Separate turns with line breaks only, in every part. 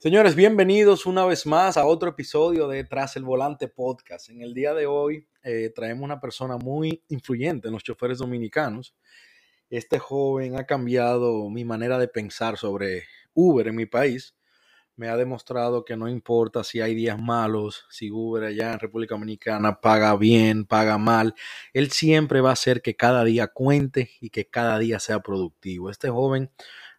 Señores, bienvenidos una vez más a otro episodio de Tras el Volante Podcast. En el día de hoy eh, traemos una persona muy influyente en los choferes dominicanos. Este joven ha cambiado mi manera de pensar sobre Uber en mi país. Me ha demostrado que no importa si hay días malos, si Uber allá en República Dominicana paga bien, paga mal, él siempre va a hacer que cada día cuente y que cada día sea productivo. Este joven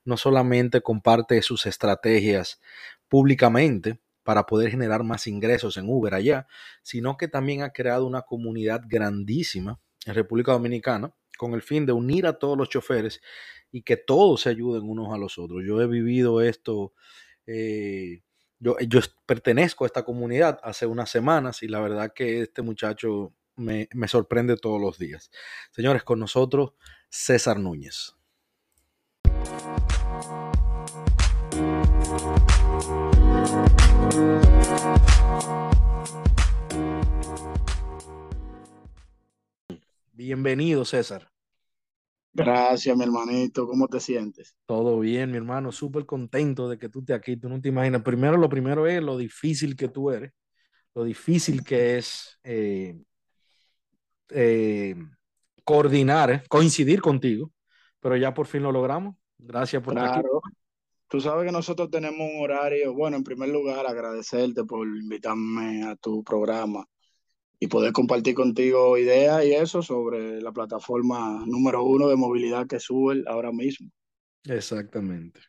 no solamente comparte sus estrategias públicamente para poder generar más ingresos en Uber allá, sino que también ha creado una comunidad grandísima en República Dominicana con el fin de unir a todos los choferes y que todos se ayuden unos a los otros. Yo he vivido esto, eh, yo, yo, pertenezco a esta comunidad hace unas semanas y la verdad que este muchacho me, me sorprende todos los días. Señores, con nosotros César Núñez. Bienvenido, César.
Gracias, mi hermanito. ¿Cómo te sientes?
Todo bien, mi hermano. Súper contento de que tú estés aquí. Tú no te imaginas. Primero, lo primero es lo difícil que tú eres, lo difícil que es eh, eh, coordinar, eh, coincidir contigo, pero ya por fin lo logramos. Gracias por
claro. estar aquí. Tú sabes que nosotros tenemos un horario. Bueno, en primer lugar, agradecerte por invitarme a tu programa y poder compartir contigo ideas y eso sobre la plataforma número uno de movilidad que sube ahora mismo.
Exactamente.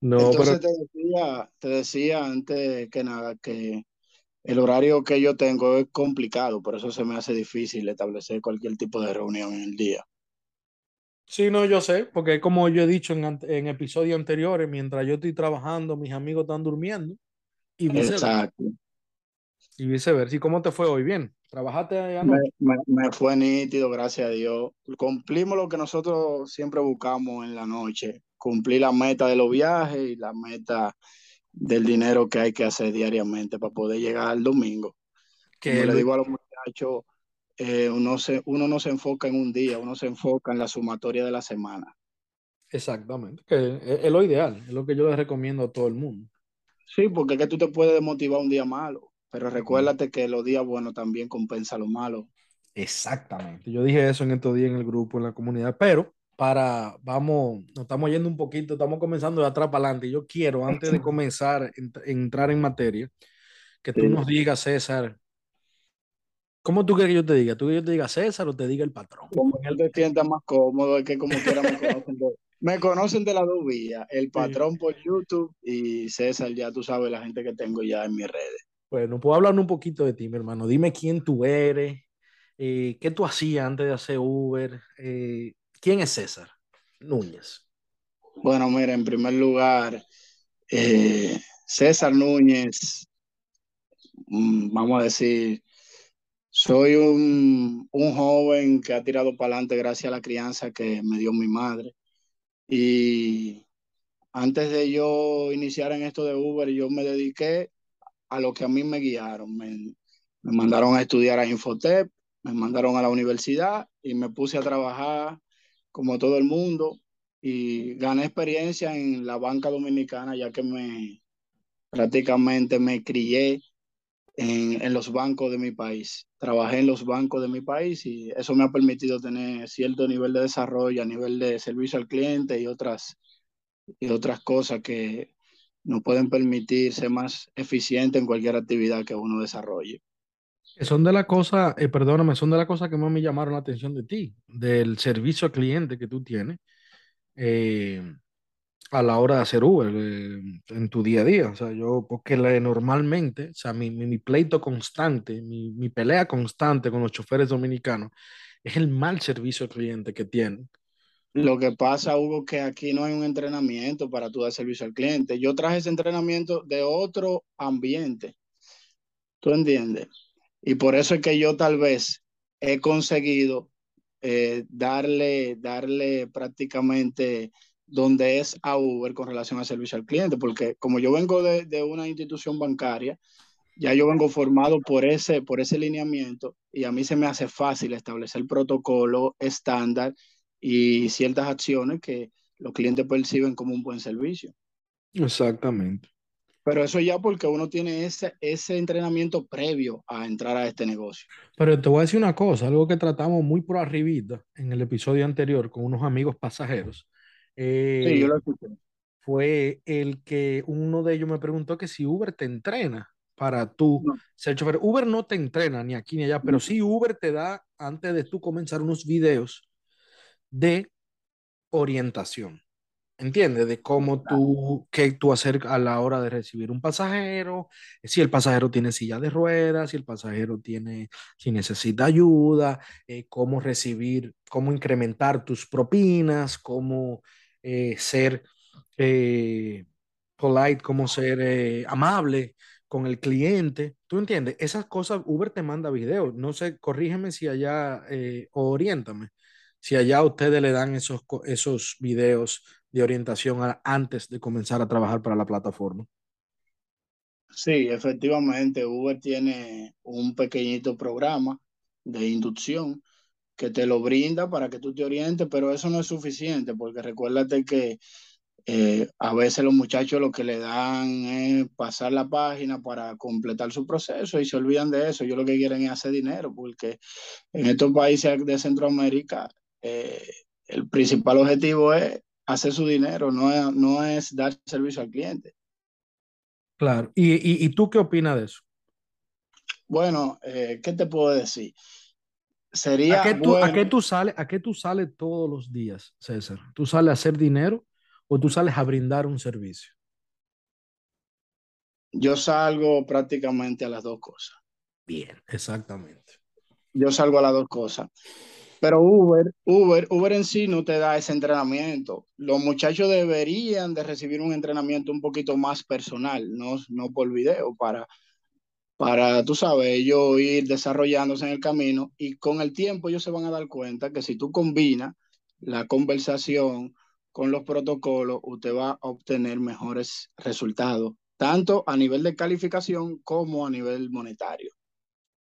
No, Entonces te, decía, te decía antes que nada que el horario que yo tengo es complicado, por eso se me hace difícil establecer cualquier tipo de reunión en el día.
Sí, no, yo sé, porque como yo he dicho en, en episodios anteriores, mientras yo estoy trabajando, mis amigos están durmiendo. Y
Exacto.
Y viceversa. ¿Y cómo te fue hoy? ¿Bien? ¿Trabajaste allá?
Me, me, me, fue nítido, gracias a Dios. Cumplimos lo que nosotros siempre buscamos en la noche. Cumplir la meta de los viajes y la meta del dinero que hay que hacer diariamente para poder llegar al domingo. Que le digo a los muchachos, eh, uno, se, uno no se enfoca en un día, uno se enfoca en la sumatoria de la semana.
Exactamente, que es, es lo ideal, es lo que yo les recomiendo a todo el mundo.
Sí, porque es que tú te puedes desmotivar un día malo. Pero recuérdate que los días buenos también compensa lo malo.
Exactamente. Yo dije eso en estos días en el grupo, en la comunidad, pero para, vamos, nos estamos yendo un poquito, estamos comenzando de atrás para adelante. Yo quiero, antes de comenzar, ent entrar en materia, que tú sí. nos digas, César, ¿cómo tú quieres que yo te diga? ¿Tú quieres que yo te diga César o te diga el patrón?
Como él te sienta más cómodo, es que como quiera me conocen de, me conocen de las dos vías, el patrón sí. por YouTube y César, ya tú sabes la gente que tengo ya en mis redes.
Bueno, puedo hablar un poquito de ti, mi hermano. Dime quién tú eres, eh, qué tú hacías antes de hacer Uber. Eh, ¿Quién es César Núñez?
Bueno, mira, en primer lugar, eh, César Núñez, mm, vamos a decir, soy un, un joven que ha tirado para adelante gracias a la crianza que me dio mi madre. Y antes de yo iniciar en esto de Uber, yo me dediqué a lo que a mí me guiaron. Me, me, mandaron a estudiar a Infotep, me mandaron a la universidad y me puse a trabajar como todo el mundo y gané experiencia en la banca dominicana ya que me prácticamente me crié en, en, los bancos de mi país. Trabajé en los bancos de mi país y eso me ha permitido tener cierto nivel de desarrollo a nivel de servicio al cliente y otras, y otras cosas que nos pueden permitir ser más eficiente en cualquier actividad que uno desarrolle.
Son de las cosas, eh, perdóname, son de las cosas que más me llamaron la atención de ti, del servicio al cliente que tú tienes eh, a la hora de hacer Uber eh, en tu día a día. O sea, yo, porque le, normalmente, o sea, mi, mi, pleito constante, mi, mi, pelea constante con los choferes dominicanos es el mal servicio al cliente que tienen.
Lo que pasa, Hugo, que aquí no hay un entrenamiento para tu dar servicio al cliente. Yo traje ese entrenamiento de otro ambiente. ¿Tú entiendes? Y por eso es que yo tal vez he conseguido eh, darle, darle prácticamente donde es a Uber con relación al servicio al cliente, porque como yo vengo de, de, una institución bancaria, ya yo vengo formado por ese, por ese lineamiento y a mí se me hace fácil establecer protocolo estándar y ciertas acciones que los clientes perciben como un buen servicio.
Exactamente.
Pero eso ya porque uno tiene ese, ese entrenamiento previo a entrar a este negocio.
Pero te voy a decir una cosa, algo que tratamos muy por arribita en el episodio anterior con unos amigos pasajeros. Eh,
Sí, yo lo escuché.
fue el que uno de ellos me preguntó que si Uber te entrena para tú
No.
ser chofer. Uber no te entrena ni aquí ni allá, pero sí Uber te da, antes de tú comenzar, unos videos de orientación. ¿Entiendes? De cómo tú, qué tú hacer a la hora de recibir un pasajero, si el pasajero tiene silla de ruedas, si el pasajero tiene, si necesita ayuda, eh, cómo recibir, cómo incrementar tus propinas, cómo eh, ser eh, polite, cómo ser eh, amable con el cliente. ¿Tú entiendes? Esas cosas, Uber te manda videos. No sé, corrígeme si allá, o oriéntame, si allá ustedes le dan esos, esos videos de orientación antes de comenzar a trabajar para la plataforma.
Sí, efectivamente, Uber tiene un pequeñito programa de inducción que te lo brinda para que tú te orientes, pero eso no es suficiente, porque recuérdate que eh, a veces los muchachos lo que le dan es pasar la página para completar su proceso y se olvidan de eso. Ellos lo que quieren es hacer dinero, porque en estos países de Centroamérica eh, el principal objetivo es hacer su dinero, no es, no es dar servicio al cliente.
Claro. ¿Y, y, y tú qué opinas de eso?
Bueno, eh, ¿qué te puedo decir?
¿A
Sería
qué tú, a qué tú sales, a qué tú sales todos los días, César? ¿Tú sales a hacer dinero o tú sales a brindar un servicio?
yo salgo prácticamente a las dos cosas.
Bien, exactamente.
Yo salgo a las dos cosas. Pero Uber, Uber, Uber en sí no te da ese entrenamiento. Los muchachos deberían de recibir un entrenamiento un poquito más personal, no, no por video, para, para, tú sabes, ellos ir desarrollándose en el camino y con el tiempo ellos se van a dar cuenta que si tú combinas la conversación con los protocolos, usted va a obtener mejores resultados, tanto a nivel de calificación como a nivel monetario.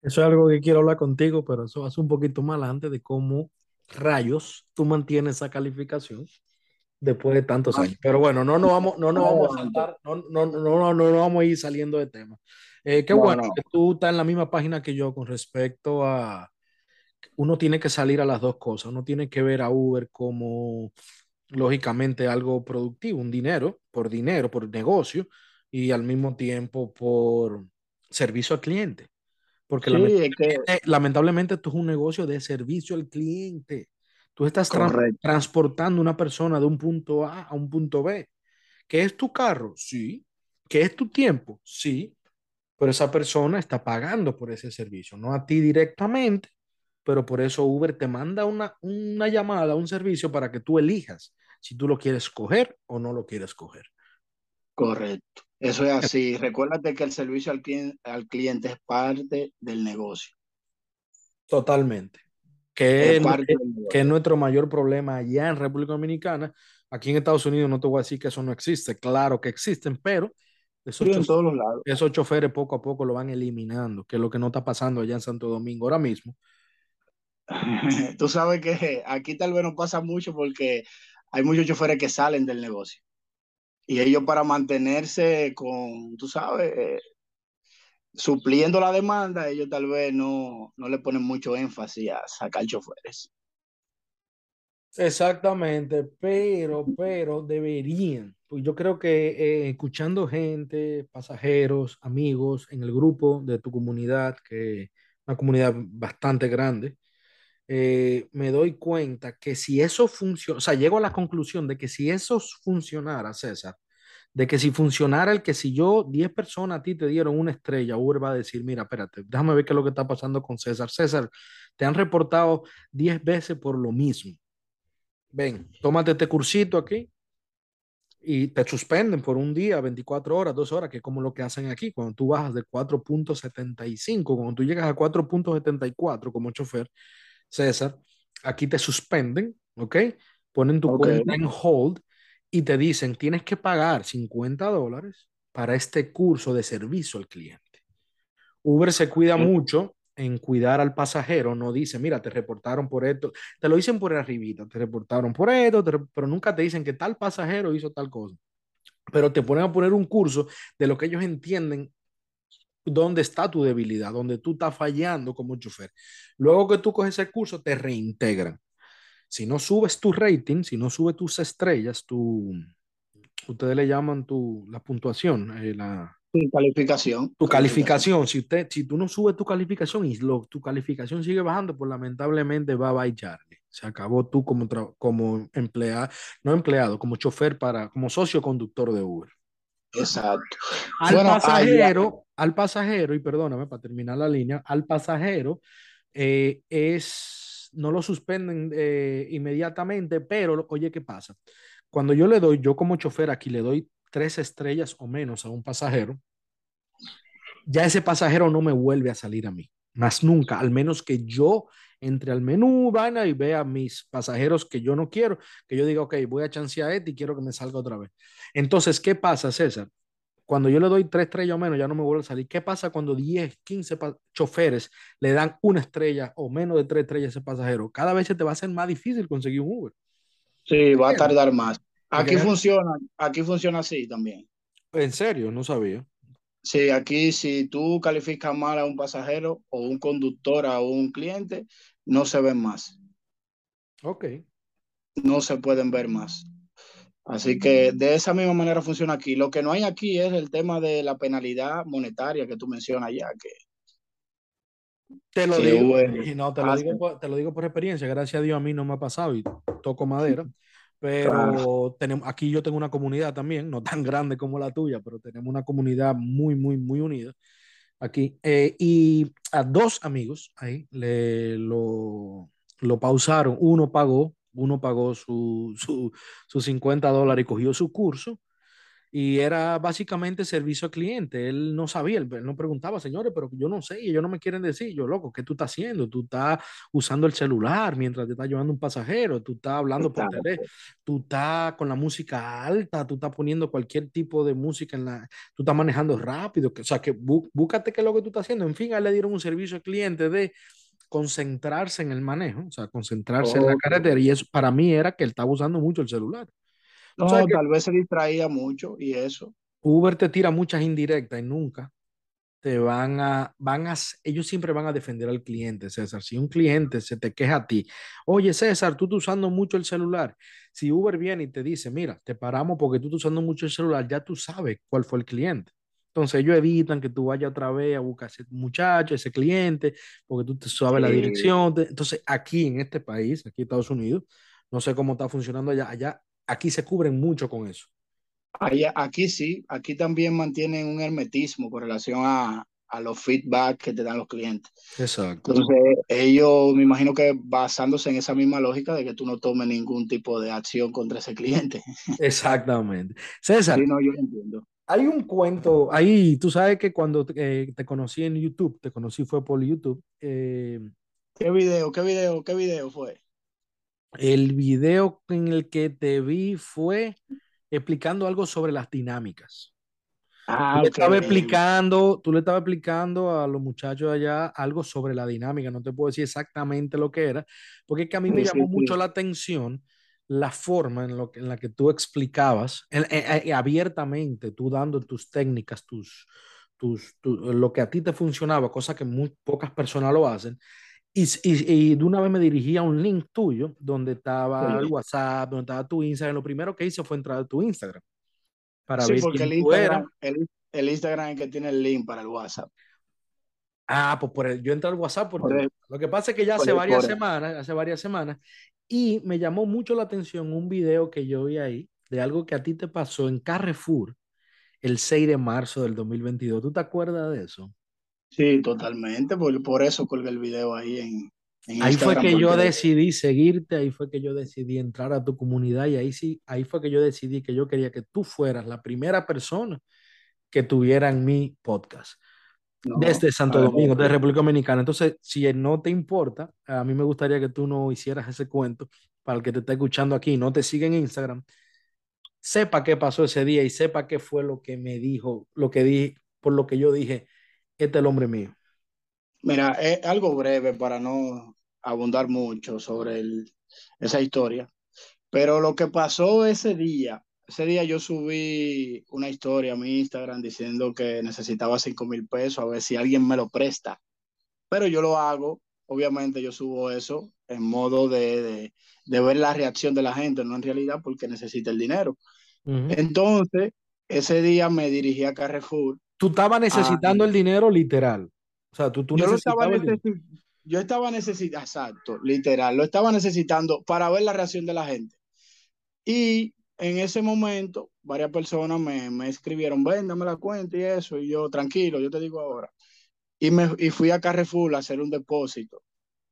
Eso es algo que quiero hablar contigo, pero eso hace un poquito más adelante de cómo rayos tú mantienes esa calificación después de tantos
Más,
años. Pero bueno, no nos vamos, no
más
vamos a saltar, no, no, no, no, no, no vamos a ir saliendo de tema. Eh, qué
No,
bueno
no.
que tú estás en la misma página que yo con respecto a uno tiene que salir a las dos cosas. Uno tiene que ver a Uber como, lógicamente, algo productivo, un dinero, por dinero, por negocio, y al mismo tiempo por servicio al cliente. Porque
Sí, es que,
lamentablemente, lamentablemente esto es un negocio de servicio al cliente. Tú estás transportando una persona de un punto A a un punto B. ¿Qué es tu carro? Sí. ¿Qué es tu tiempo? Sí. Pero esa persona está pagando por ese servicio, no a ti directamente, pero por eso Uber te manda una, una llamada, un servicio para que tú elijas si tú lo quieres coger o no lo quieres coger.
correcto. Eso es así. Recuérdate que el servicio al cliente, al cliente es parte del negocio.
Totalmente. Que
Es
que es nuestro mayor problema allá en República Dominicana. Aquí en Estados Unidos no te voy a decir que eso no existe, claro que existen, pero esos,
en todos los lados.
esos choferes poco a poco lo van eliminando, que es lo que no está pasando allá en Santo Domingo ahora mismo.
Tú sabes que aquí tal vez no pasa mucho porque hay muchos choferes que salen del negocio. Y ellos para mantenerse con, tú sabes, eh, supliendo la demanda, ellos tal vez no, no le ponen mucho énfasis a sacar choferes.
Exactamente, pero, pero deberían. Pues yo creo que eh, escuchando gente, pasajeros, amigos en el grupo de tu comunidad, que es una comunidad bastante grande, eh, me doy cuenta que si eso funciona, o sea, llego a la conclusión de que si eso funcionara, César, de que si funcionara el que si yo 10 personas a ti te dieron una estrella, Uber va a decir, mira, espérate, déjame ver qué es lo que está pasando con César. César, te han reportado 10 veces por lo mismo. Ven, tómate este cursito aquí y te suspenden por un día, 24 horas, 2 horas, que es como lo que hacen aquí, cuando tú bajas de 4.75, cuando tú llegas a 4.74 como chofer, César, aquí te suspenden, ¿ok? Ponen tu
Ok,
cuenta en hold y te dicen, tienes que pagar 50 dólares para este curso de servicio al cliente. Uber se cuida mucho en cuidar al pasajero, no dice, mira, te reportaron por esto, te lo dicen por arribita, te reportaron por esto, pero nunca te dicen que tal pasajero hizo tal cosa. pero te ponen a poner un curso de lo que ellos entienden dónde está tu debilidad, dónde tú estás fallando como chofer. Luego que tú coges el curso, te reintegran. Si no subes tu rating, si no subes tus estrellas, tu, ustedes le llaman tu, la puntuación, eh, la,
tu calificación.
Tu calificación. Si, usted, si tú no subes tu calificación y lo, tu calificación sigue bajando, pues lamentablemente va a Charlie. Se acabó tú como, como empleado, no empleado, como chofer para, como socio conductor de Uber.
Exacto.
Al pasajero, al pasajero, y perdóname para terminar la línea, al pasajero eh, es, no lo suspenden eh, inmediatamente, pero oye, ¿qué pasa? Cuando yo le doy, yo como chofer aquí le doy tres estrellas o menos a un pasajero, ya ese pasajero no me vuelve a salir a mí, más nunca, al menos que yo entre al menú, vana y vea mis pasajeros que yo no quiero, que yo diga, ok, voy a chancear este y quiero que me salga otra vez. Entonces, ¿qué pasa, César? Cuando yo le doy tres estrellas o menos, ya no me vuelve a salir. ¿Qué pasa cuando 10, 15 choferes le dan una estrella o menos de tres estrellas a ese pasajero? Cada vez se te va a hacer más difícil conseguir un Uber.
Sí, va a tardar más. Aquí funciona, aquí funciona así también.
¿En serio? No sabía.
Sí, aquí si tú calificas mal a un pasajero o un conductor a un cliente, no se ven más.
Ok.
No se pueden ver más. Así que de esa misma manera funciona aquí. Lo que no hay aquí es el tema de la penalidad monetaria que tú mencionas ya, que
te lo, digo, no, te, lo digo por, te lo digo por experiencia, gracias a Dios a mí no me ha pasado y toco madera, pero tenemos, aquí yo tengo una comunidad también, no tan grande como la tuya, pero tenemos una comunidad muy, muy, muy unida aquí. Eh, y a dos amigos ahí le, lo, lo pausaron, uno pagó, uno pagó su, su, sus 50 dólares y cogió su curso y era básicamente servicio al cliente. Él no sabía, él, no preguntaba, señores, pero yo no sé, ellos no me quieren decir, yo loco, ¿qué tú estás haciendo? Tú estás usando el celular mientras te está llevando un pasajero, tú estás hablando por teléfono, tú estás con la música alta, tú estás poniendo cualquier tipo de música en la, tú estás manejando rápido, o sea, que búscate qué es lo que tú estás haciendo. En fin, a él le dieron un servicio al cliente de concentrarse en el manejo, o sea, concentrarse en la carretera y eso para mí era que él estaba usando mucho el celular.
No, tal vez se distraía mucho y eso.
Uber te tira muchas indirectas y nunca te van a, van a, ellos siempre van a defender al cliente, César. Si un cliente se te queja a ti, oye César, tú estás usando mucho el celular. Si Uber viene y te dice, mira, te paramos porque tú estás usando mucho el celular, ya tú sabes cuál fue el cliente. Entonces ellos evitan que tú vayas otra vez a buscar a ese muchacho, ese cliente, porque tú te sabes la dirección. Entonces aquí en este país, aquí en Estados Unidos, no sé cómo está funcionando allá, allá aquí se cubren mucho con eso.
aquí sí, aquí también mantienen un hermetismo con relación a, a los feedback que te dan los clientes.
Exacto.
Entonces, ellos me imagino que basándose en esa misma lógica de que tú no tomes ningún tipo de acción contra ese cliente.
Exactamente. César.
Sí, no, yo entiendo.
Hay un cuento, ahí tú sabes que cuando eh, te conocí en YouTube, te conocí fue por YouTube. Eh,
¿Qué video, qué video, qué video fue?
El video en el que te vi fue explicando algo sobre las dinámicas.
Ah,
tú, le estaba explicando, tú le estabas explicando a los muchachos allá algo sobre la dinámica. No te puedo decir exactamente lo que era, porque es que a mí me llamó mucho la atención la forma en, lo que, en la que tú explicabas abiertamente, tú dando tus técnicas, tus, tus, lo que a ti te funcionaba, cosa que muy pocas personas lo hacen, y, y, de una vez me dirigí a un link tuyo donde estaba el WhatsApp, donde estaba tu Instagram. Lo primero que hice fue entrar a tu Instagram
para sí, ver porque quién el, Instagram, el, el, Instagram es el que tiene el link para el WhatsApp.
Ah, pues por el, yo entré al WhatsApp por, Lo que pasa es que ya hace varias semanas, hace varias semanas, y me llamó mucho la atención un video que yo vi ahí de algo que a ti te pasó en Carrefour el 6 de marzo del 2022. ¿Tú te acuerdas de eso?
Sí, totalmente, por, por eso colgué el video ahí en,
en Ahí fue que yo decidí seguirte, ahí fue que yo decidí entrar a tu comunidad y ahí sí, ahí fue que yo decidí que yo quería que tú fueras la primera persona que tuviera en mi podcast. desde Santo Domingo, de República Dominicana. Entonces, si no te importa, a mí me gustaría que tú no hicieras ese cuento para el que te está escuchando aquí, no te sigue en Instagram, sepa qué pasó ese día y sepa qué fue lo que me dijo, lo que di, por lo que yo dije, este es el hombre mío?
Mira, es algo breve para no abundar mucho sobre esa historia, pero lo que pasó ese día ese día yo subí una historia a mi Instagram diciendo que necesitaba 5 mil pesos, a ver si alguien me lo presta. Pero yo lo hago, obviamente yo subo eso en modo de, de, de ver la reacción de la gente, no en realidad porque necesita el dinero. Uh -huh. Entonces, ese día me dirigí a Carrefour.
Tú estabas necesitando a, el dinero literal. O sea, tú, tú
yo, estaba necesi yo estaba necesitando, exacto, literal, lo estaba necesitando para ver la reacción de la gente. Y en ese momento, varias personas me, me escribieron, ven, dame la cuenta y eso, y yo, tranquilo, yo te digo ahora. Y, me, y fui a Carrefour a hacer un depósito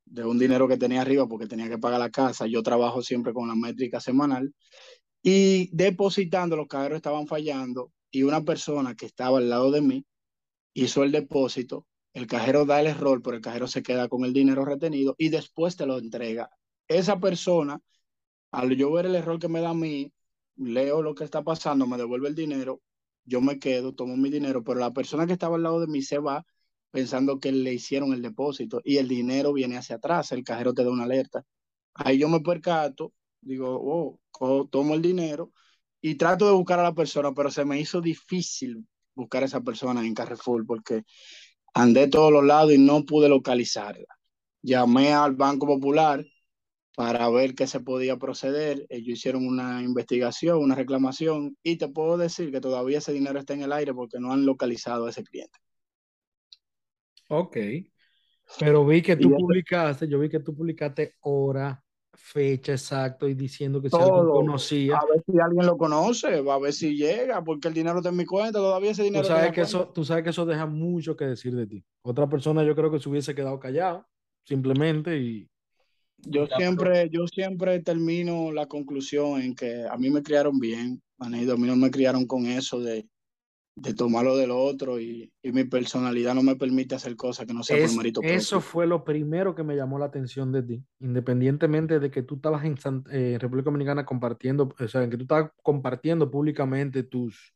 de un dinero que tenía arriba porque tenía que pagar la casa. Yo trabajo siempre con la métrica semanal. Y depositando, los cajeros estaban fallando y una persona que estaba al lado de mí hizo el depósito. El cajero da el error, pero el cajero se queda con el dinero retenido y después te lo entrega. Esa persona, al yo ver el error que me da a mí, leo lo que está pasando, me devuelve el dinero, yo me quedo, tomo mi dinero, pero la persona que estaba al lado de mí se va pensando que le hicieron el depósito y el dinero viene hacia atrás, el cajero te da una alerta. Ahí yo me percato, digo, oh, tomo el dinero y trato de buscar a la persona, pero se me hizo difícil buscar a esa persona en Carrefour porque andé todos los lados y no pude localizarla. Llamé al Banco Popular para ver qué se podía proceder. Ellos hicieron una investigación, una reclamación y te puedo decir que todavía ese dinero está en el aire porque no han localizado a ese cliente.
Ok. Pero vi que tú publicaste, yo vi que tú publicaste hora, fecha exacto y diciendo que
Todo.
si alguien conocía.
A ver si alguien lo conoce, va a ver si llega, porque el dinero está en mi cuenta, todavía ese dinero
Tú sabes, que eso, tú sabes que eso deja mucho que decir de ti. Otra persona yo creo que se hubiese quedado callado, simplemente, y
Yo
Ya,
siempre, yo siempre termino la conclusión en que a mí me criaron bien, Maneido, a mí no me criaron con eso de, de tomar lo del otro y, y mi personalidad no me permite hacer cosas que no sean
Es-
por mérito propio.
eso fue lo primero que me llamó la atención de ti, independientemente de que tú estabas en San- eh, República Dominicana compartiendo, o sea, que tú estabas compartiendo públicamente tus,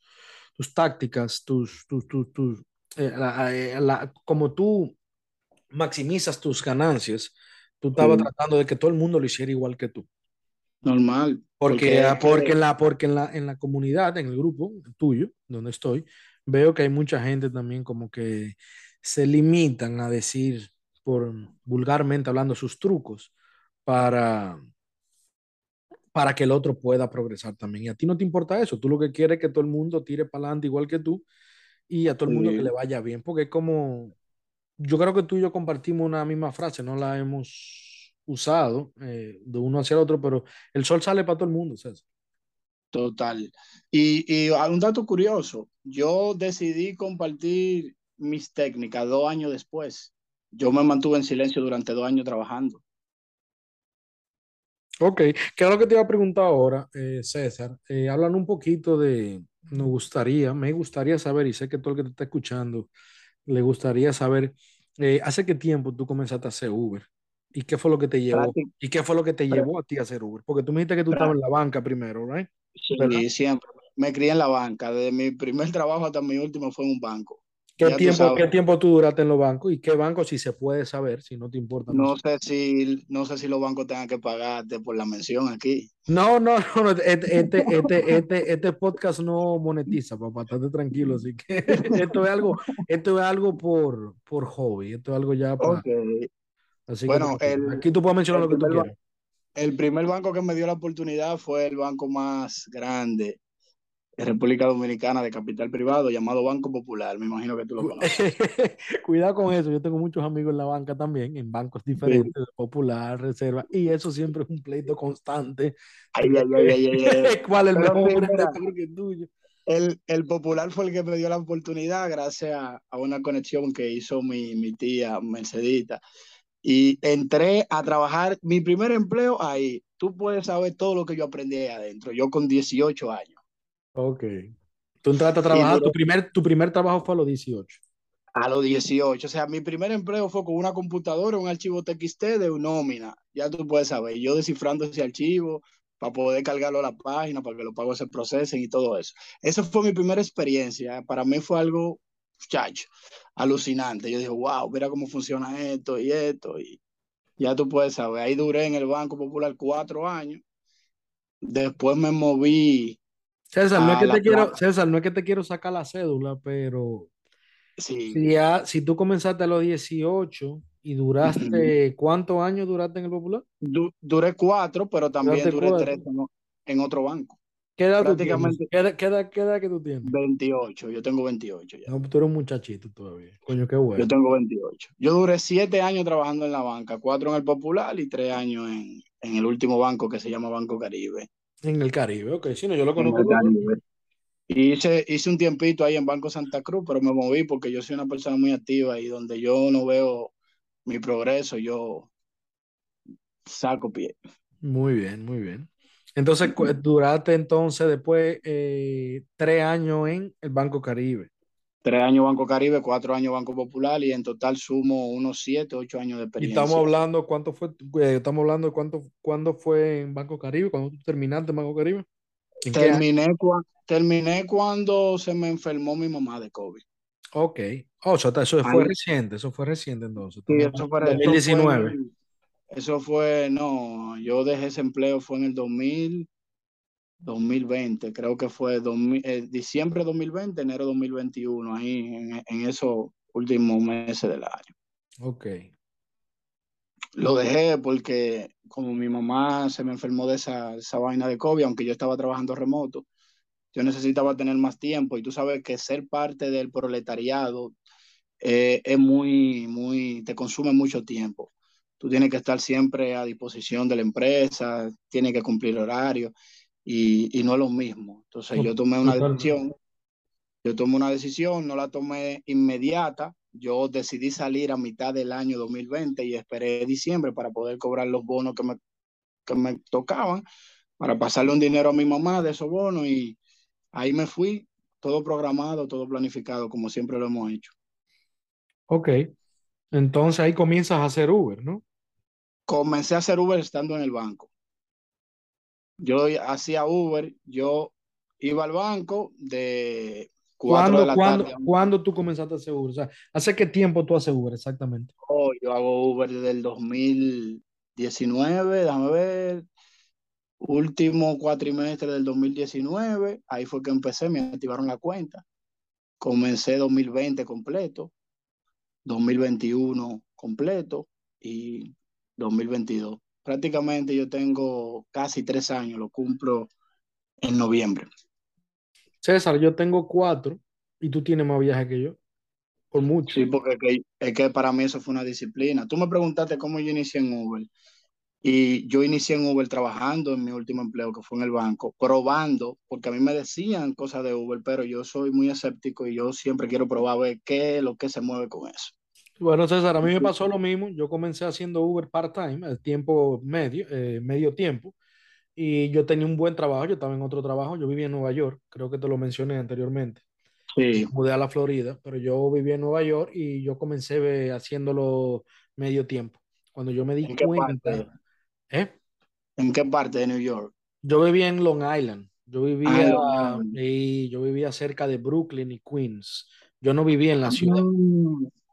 tus tácticas, tus, tus, tus, tus, eh, la- eh, la- como tú maximizas tus ganancias, tú estabas tratando de que todo el mundo lo hiciera igual que tú.
Normal.
Porque, porque, en la, porque en la, en la comunidad, en el grupo tuyo, donde estoy, veo que hay mucha gente también como que se limitan a decir, por vulgarmente hablando, sus trucos para, para que el otro pueda progresar también. Y a ti no te importa eso, tú lo que quieres es que todo el mundo tire para adelante igual que tú y a todo el mundo que le vaya bien, porque es como, yo creo que tú y yo compartimos una misma frase, no la hemos usado eh, de uno hacia el otro, pero el sol sale para todo el mundo, César.
Total. Y, y hay un dato curioso, yo decidí compartir mis técnicas dos años después. Yo me mantuve en silencio durante dos años trabajando.
Ok, ¿qué es lo que te iba a preguntar ahora, eh, César? Eh, hablan un poquito de, nos gustaría, me gustaría saber, y sé que todo el que te está escuchando le gustaría saber, eh, ¿hace qué tiempo tú comenzaste a hacer Uber? ¿Y qué fue lo que te llevó?
Práctic-
¿Y qué fue lo que te llevó a ti a hacer Uber? Porque tú me dijiste que tú estabas en la banca primero, ¿right? ¿Verdad?
Sí, siempre. Me crié en la banca. Desde mi primer trabajo hasta mi último fue en un banco.
¿Qué
Ya
tiempo, qué tiempo tú duraste en los bancos? ¿Y qué banco, si se puede saber, si no te importa? no sé.
si, no sé si los bancos tengan que pagarte por la mención aquí.
No, no, no, este, este, este, este, este podcast no monetiza, papá, estate tranquilo, así que esto es algo, esto es algo por, por hobby, esto es algo ya para. Así
Bueno,
tranquilo.
el-
aquí tú puedes mencionar lo que tú quieras.
El primer banco que me dio la oportunidad fue el banco más grande de República Dominicana de capital privado llamado Banco Popular. Me imagino que tú lo conoces.
Cuidado con eso, yo tengo muchos amigos en la banca también, en bancos diferentes, Popular, Reserva, y eso siempre es un pleito constante.
Ay, ay, ay, ay.
¿Cuál es el
Pero
mejor?
sí, mira.
es mejor que el tuyo.
El, el Popular fue el que me dio la oportunidad gracias a, a una conexión que hizo mi, mi tía Mercedita. Y entré a trabajar, mi primer empleo ahí. Tú puedes saber todo lo que yo aprendí ahí adentro, yo con 18 años.
Ok. Tú entraste a trabajar,
duró-
tu primer, tu primer trabajo fue a los 18.
A los 18, o sea, mi primer empleo fue con una computadora, un archivo TXT de un nómina. Ya tú puedes saber, yo descifrando ese archivo para poder cargarlo a la página, para que los pagos se procesen y todo eso. Esa fue mi primera experiencia. Para mí fue algo, chacho, alucinante. Yo dije, wow, mira cómo funciona esto y esto. Y ya tú puedes saber, ahí duré en el Banco Popular cuatro años. Después me moví
César, no es que te quiero. César, no es que te quiero sacar la cédula, pero
Sí.
si, ya, si tú comenzaste a los 18 y duraste, ¿cuántos años duraste en el Popular?
Du- duré cuatro, pero también duré tres en otro banco.
¿Qué edad tú tienes?
Prácticamente
¿Qué edad, qué que tú tienes?
28. Yo tengo 28 ya.
No, tú eres un muchachito todavía. Coño, qué
Yo
bueno.
tengo 28. Yo duré siete años trabajando en la banca, cuatro en el Popular y tres años en, en el último banco que se llama Banco Caribe.
En el Caribe, ok. Si no, yo lo conozco.
Y hice, hice un tiempito ahí en Banco Santa Cruz, pero me moví porque yo soy una persona muy activa y donde yo no veo mi progreso, yo saco pie.
Muy bien, muy bien. Entonces, duraste entonces después eh, tres años en el Banco Caribe.
Tres años Banco Caribe, cuatro años Banco Popular y en total sumo unos siete, ocho años de
Y estamos
experiencia.
hablando, ¿cuánto fue? eh, estamos hablando de cuánto, cuándo fue en Banco Caribe, cuando tú terminaste en Banco Caribe.
Terminé, cua- terminé cuando se me enfermó mi mamá de COVID.
Ok. Oh, eso, eso fue reciente, eso fue reciente entonces.
sí, eso fue,
en
eso fue en
2019.
el, eso fue, no, yo dejé ese empleo fue en el 2000, 2020, creo que fue 2000, eh, diciembre de 2020, enero de 2021, ahí en, en esos últimos meses del año.
Ok.
Lo dejé porque como mi mamá se me enfermó de esa, esa vaina de COVID, aunque yo estaba trabajando remoto, yo necesitaba tener más tiempo y tú sabes que ser parte del proletariado eh, es muy, muy, te consume mucho tiempo. Tú tienes que estar siempre a disposición de la empresa, tienes que cumplir horario y, y no es lo mismo. Entonces yo
To-
tomé una decisión, yo tomé una decisión, no la tomé inmediata, yo decidí salir a mitad del año 2020 y esperé diciembre para poder cobrar los bonos que me, que me tocaban, para pasarle un dinero a mi mamá de esos bonos y ahí me fui, todo programado, todo planificado, como siempre lo hemos hecho.
Ok. Entonces ahí comienzas a hacer Uber, ¿no?
Comencé a hacer Uber estando en el banco. Yo hacía Uber, yo iba al banco de 4 de
¿Cuándo,
la
cuándo,
tarde a
cuándo tú comenzaste a hacer Uber? O sea, ¿hace qué tiempo tú haces Uber exactamente?
Oh, yo hago Uber desde el 2019, déjame ver, último cuatrimestre del 2019, ahí fue que empecé, me activaron la cuenta. Comencé 2020 completo, 2021 completo y 2022. Prácticamente yo tengo casi tres años, lo cumplo en noviembre.
César, yo tengo cuatro y tú tienes más viajes que yo, por mucho.
Sí, porque es que, es que para mí eso fue una disciplina. Tú me preguntaste cómo yo inicié en Uber. Y yo inicié en Uber trabajando en mi último empleo, que fue en el banco, probando, porque a mí me decían cosas de Uber, pero yo soy muy escéptico y yo siempre quiero probar ver qué es lo que se mueve con eso.
Bueno, César, a mí me pasó lo mismo. Yo comencé haciendo Uber part-time, el tiempo medio, eh, medio tiempo, y yo tenía un buen trabajo. Yo estaba en otro trabajo. Yo vivía en Nueva York, creo que te lo mencioné anteriormente.
Sí.
Mudé a la Florida, pero yo vivía en Nueva York y yo comencé eh, haciéndolo medio tiempo. Cuando yo me di
¿En qué parte?
cuenta, ¿eh?
¿En qué parte de New York?
Yo vivía en Long Island. Yo
Ah,
vivía, y yo vivía cerca de Brooklyn y Queens. Yo no vivía en la ciudad.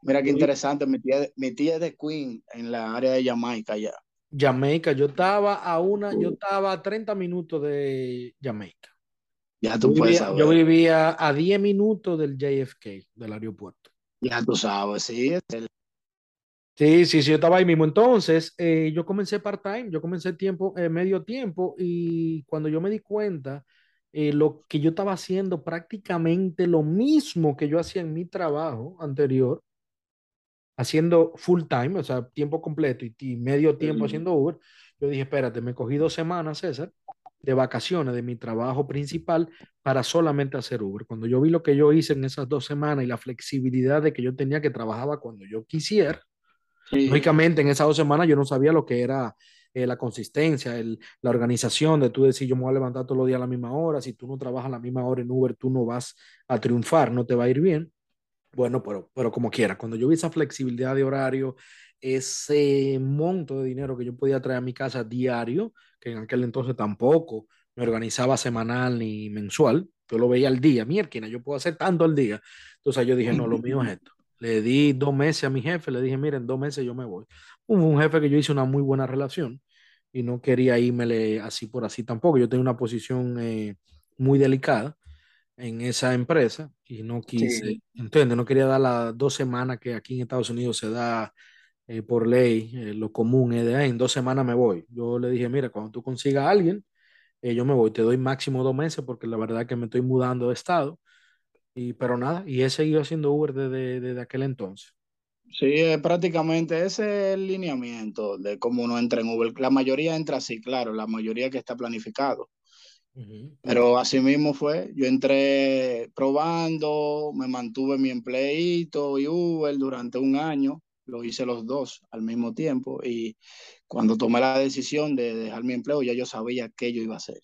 Mira qué interesante, mi tía, mi tía es de Queen, en la área de Jamaica allá.
Jamaica, yo estaba a una, yo estaba a 30 minutos de Jamaica.
Ya
Yo
tú puedes
vivía, yo
saber,
vivía a 10 minutos del JFK, del aeropuerto.
ya tú sabes, sí.
Sí, sí, sí, yo estaba ahí mismo. Entonces, eh, yo comencé part-time, yo comencé tiempo, eh, medio tiempo, y cuando yo me di cuenta, eh, lo que yo estaba haciendo prácticamente lo mismo que yo hacía en mi trabajo anterior, haciendo full time, o sea, tiempo completo y, y medio tiempo
Mm,
haciendo Uber, yo dije, espérate, me cogí dos semanas, César, de vacaciones de mi trabajo principal para solamente hacer Uber. Cuando yo vi lo que yo hice en esas dos semanas y la flexibilidad de que yo tenía que trabajaba cuando yo quisiera,
Sí,
lógicamente en esas dos semanas yo no sabía lo que era eh, la consistencia, el, la organización de tú decir, yo me voy a levantar todos los días a la misma hora, si tú no trabajas a la misma hora en Uber, tú no vas a triunfar, no te va a ir bien. Bueno, pero, pero como quiera, cuando yo vi esa flexibilidad de horario, ese monto de dinero que yo podía traer a mi casa diario, que en aquel entonces tampoco me organizaba semanal ni mensual, yo lo veía al día, mierda, yo puedo hacer tanto al día. Entonces yo dije, no, lo mío es esto. Le di dos meses a mi jefe, le dije, miren, dos meses yo me voy. Hubo un jefe que yo hice una muy buena relación y no quería irme así por así tampoco. Yo tenía una posición eh, muy delicada en esa empresa y no quise,
Sí,
¿entiendes? No quería dar las dos semanas que aquí en Estados Unidos se da eh, por ley, eh, lo común es de, "Ay, en dos semanas me voy. Yo le dije, mira, cuando tú consigas a alguien, eh, yo me voy, te doy máximo dos meses porque la verdad es que me estoy mudando de estado. Y, pero nada, y he seguido haciendo Uber desde, desde aquel entonces.
sí, eh, prácticamente ese es el lineamiento de cómo uno entra en Uber. La mayoría entra así, claro, la mayoría que está planificado. Pero así mismo fue. Yo entré probando, me mantuve mi empleito y Uber durante un año. Lo hice los dos al mismo tiempo. Y cuando tomé la decisión de dejar mi empleo, ya yo sabía qué yo iba a hacer.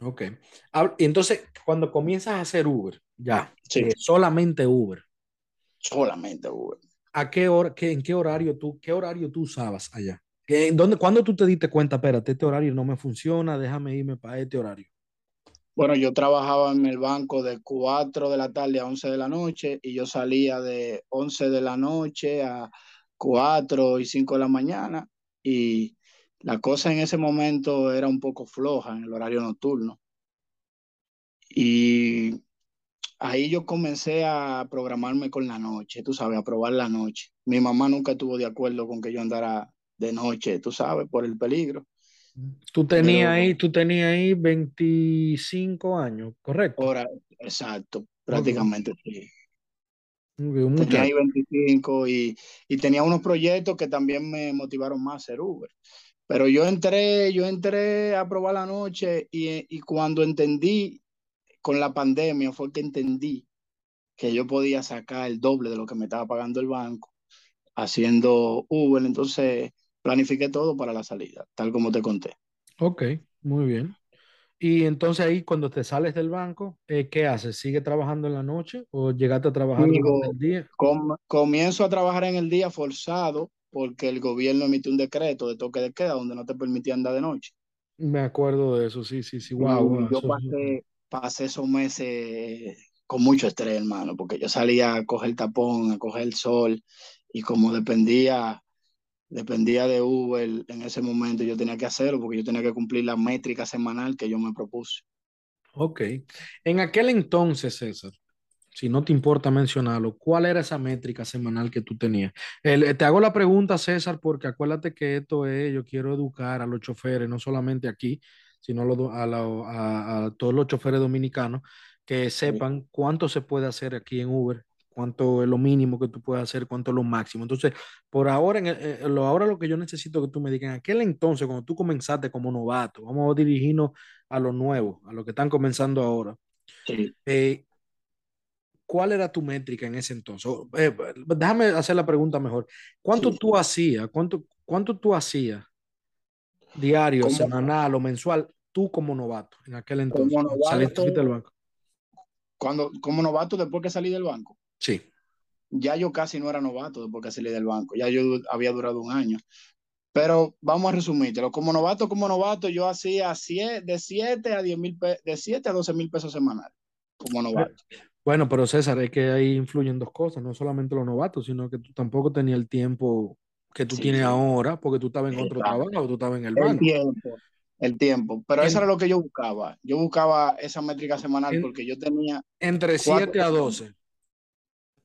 Ok. Entonces, cuando comienzas a hacer Uber, ya,
Sí,
eh, solamente Uber,
solamente Uber.
¿a qué hora, qué, en qué horario tú, qué horario tú usabas allá? ¿Qué- ¿En dónde, cuándo tú te diste cuenta, espérate, este horario no me funciona, déjame irme para este horario?
Bueno, yo trabajaba en el banco de 4 de la tarde a 11 de la noche y yo salía de 11 de la noche a 4 y 5 de la mañana y la cosa en ese momento era un poco floja en el horario nocturno. Y ahí yo comencé a programarme con la noche, tú sabes, a probar la noche. Mi mamá nunca estuvo de acuerdo con que yo andara de noche, tú sabes, por el peligro,
Tú tenías ahí, tú tenías ahí 25 años, ¿correcto?
ahora, exacto, prácticamente sí.
Ok, Un
Tenía ahí
muchacho.
25 y, y tenía unos proyectos que también me motivaron más a hacer Uber. Pero yo entré, yo entré a probar la noche y, y cuando entendí con la pandemia fue que entendí que yo podía sacar el doble de lo que me estaba pagando el banco haciendo Uber. Entonces planifiqué todo para la salida, tal como te conté.
Ok, muy bien. Y entonces ahí cuando te sales del banco, eh, ¿qué haces? ¿Sigue trabajando en la noche o llegaste a trabajar
Digo,
el día?
com- comienzo a trabajar en el día forzado porque el gobierno emitió un decreto de toque de queda donde no te permitía andar de noche.
Me acuerdo de eso, sí, sí, sí, wow, wow,
yo pasé, pasé esos meses con mucho estrés, hermano, porque yo salía a coger tapón, a coger el sol, y como dependía, dependía de Uber en ese momento, yo tenía que hacerlo porque yo tenía que cumplir la métrica semanal que yo me propuse.
Ok. En aquel entonces, César, si no te importa mencionarlo, ¿cuál era esa métrica semanal que tú tenías? El- te hago la pregunta, César, porque acuérdate que esto es, yo quiero educar a los choferes, no solamente aquí, sino lo- a, la- a- a todos los choferes dominicanos, que sepan cuánto se puede hacer aquí en Uber, cuánto es lo mínimo que tú puedes hacer, cuánto es lo máximo. Entonces, por ahora, en el- eh, lo, ahora lo que yo necesito que tú me digas, en aquel entonces, cuando tú comenzaste como novato, vamos a dirigirnos a los nuevos, a los que están comenzando ahora.
Sí.
eh, ¿cuál era tu métrica en ese entonces? Eh, déjame hacer la pregunta mejor. ¿Cuánto
Sí.
tú hacías? ¿Cuánto, cuánto tú hacías diario,
Como,
semanal o mensual tú como novato en aquel entonces?
como
Cuando saliste
novato,
fuiste del banco.
cuando, como novato después que salí del banco,
Sí.
ya yo casi no era novato después que salí del banco, ya yo había durado un año. Pero vamos a resumírtelo. Como novato, como novato, yo hacía siete, de 7 a 10 mil, de 7 a 12 mil pesos semanales como novato.
Bueno, pero César, es que ahí influyen dos cosas, no solamente los novatos, sino que tú tampoco tenías el tiempo que tú
Sí,
tienes
sí,
ahora, porque tú estabas en otro
exacto.
trabajo, tú estabas en el
El
banco.
tiempo, el tiempo. Pero eso era lo que yo buscaba. Yo buscaba esa métrica semanal
en-
porque yo tenía
entre
cuatro
7 a
semanas
12.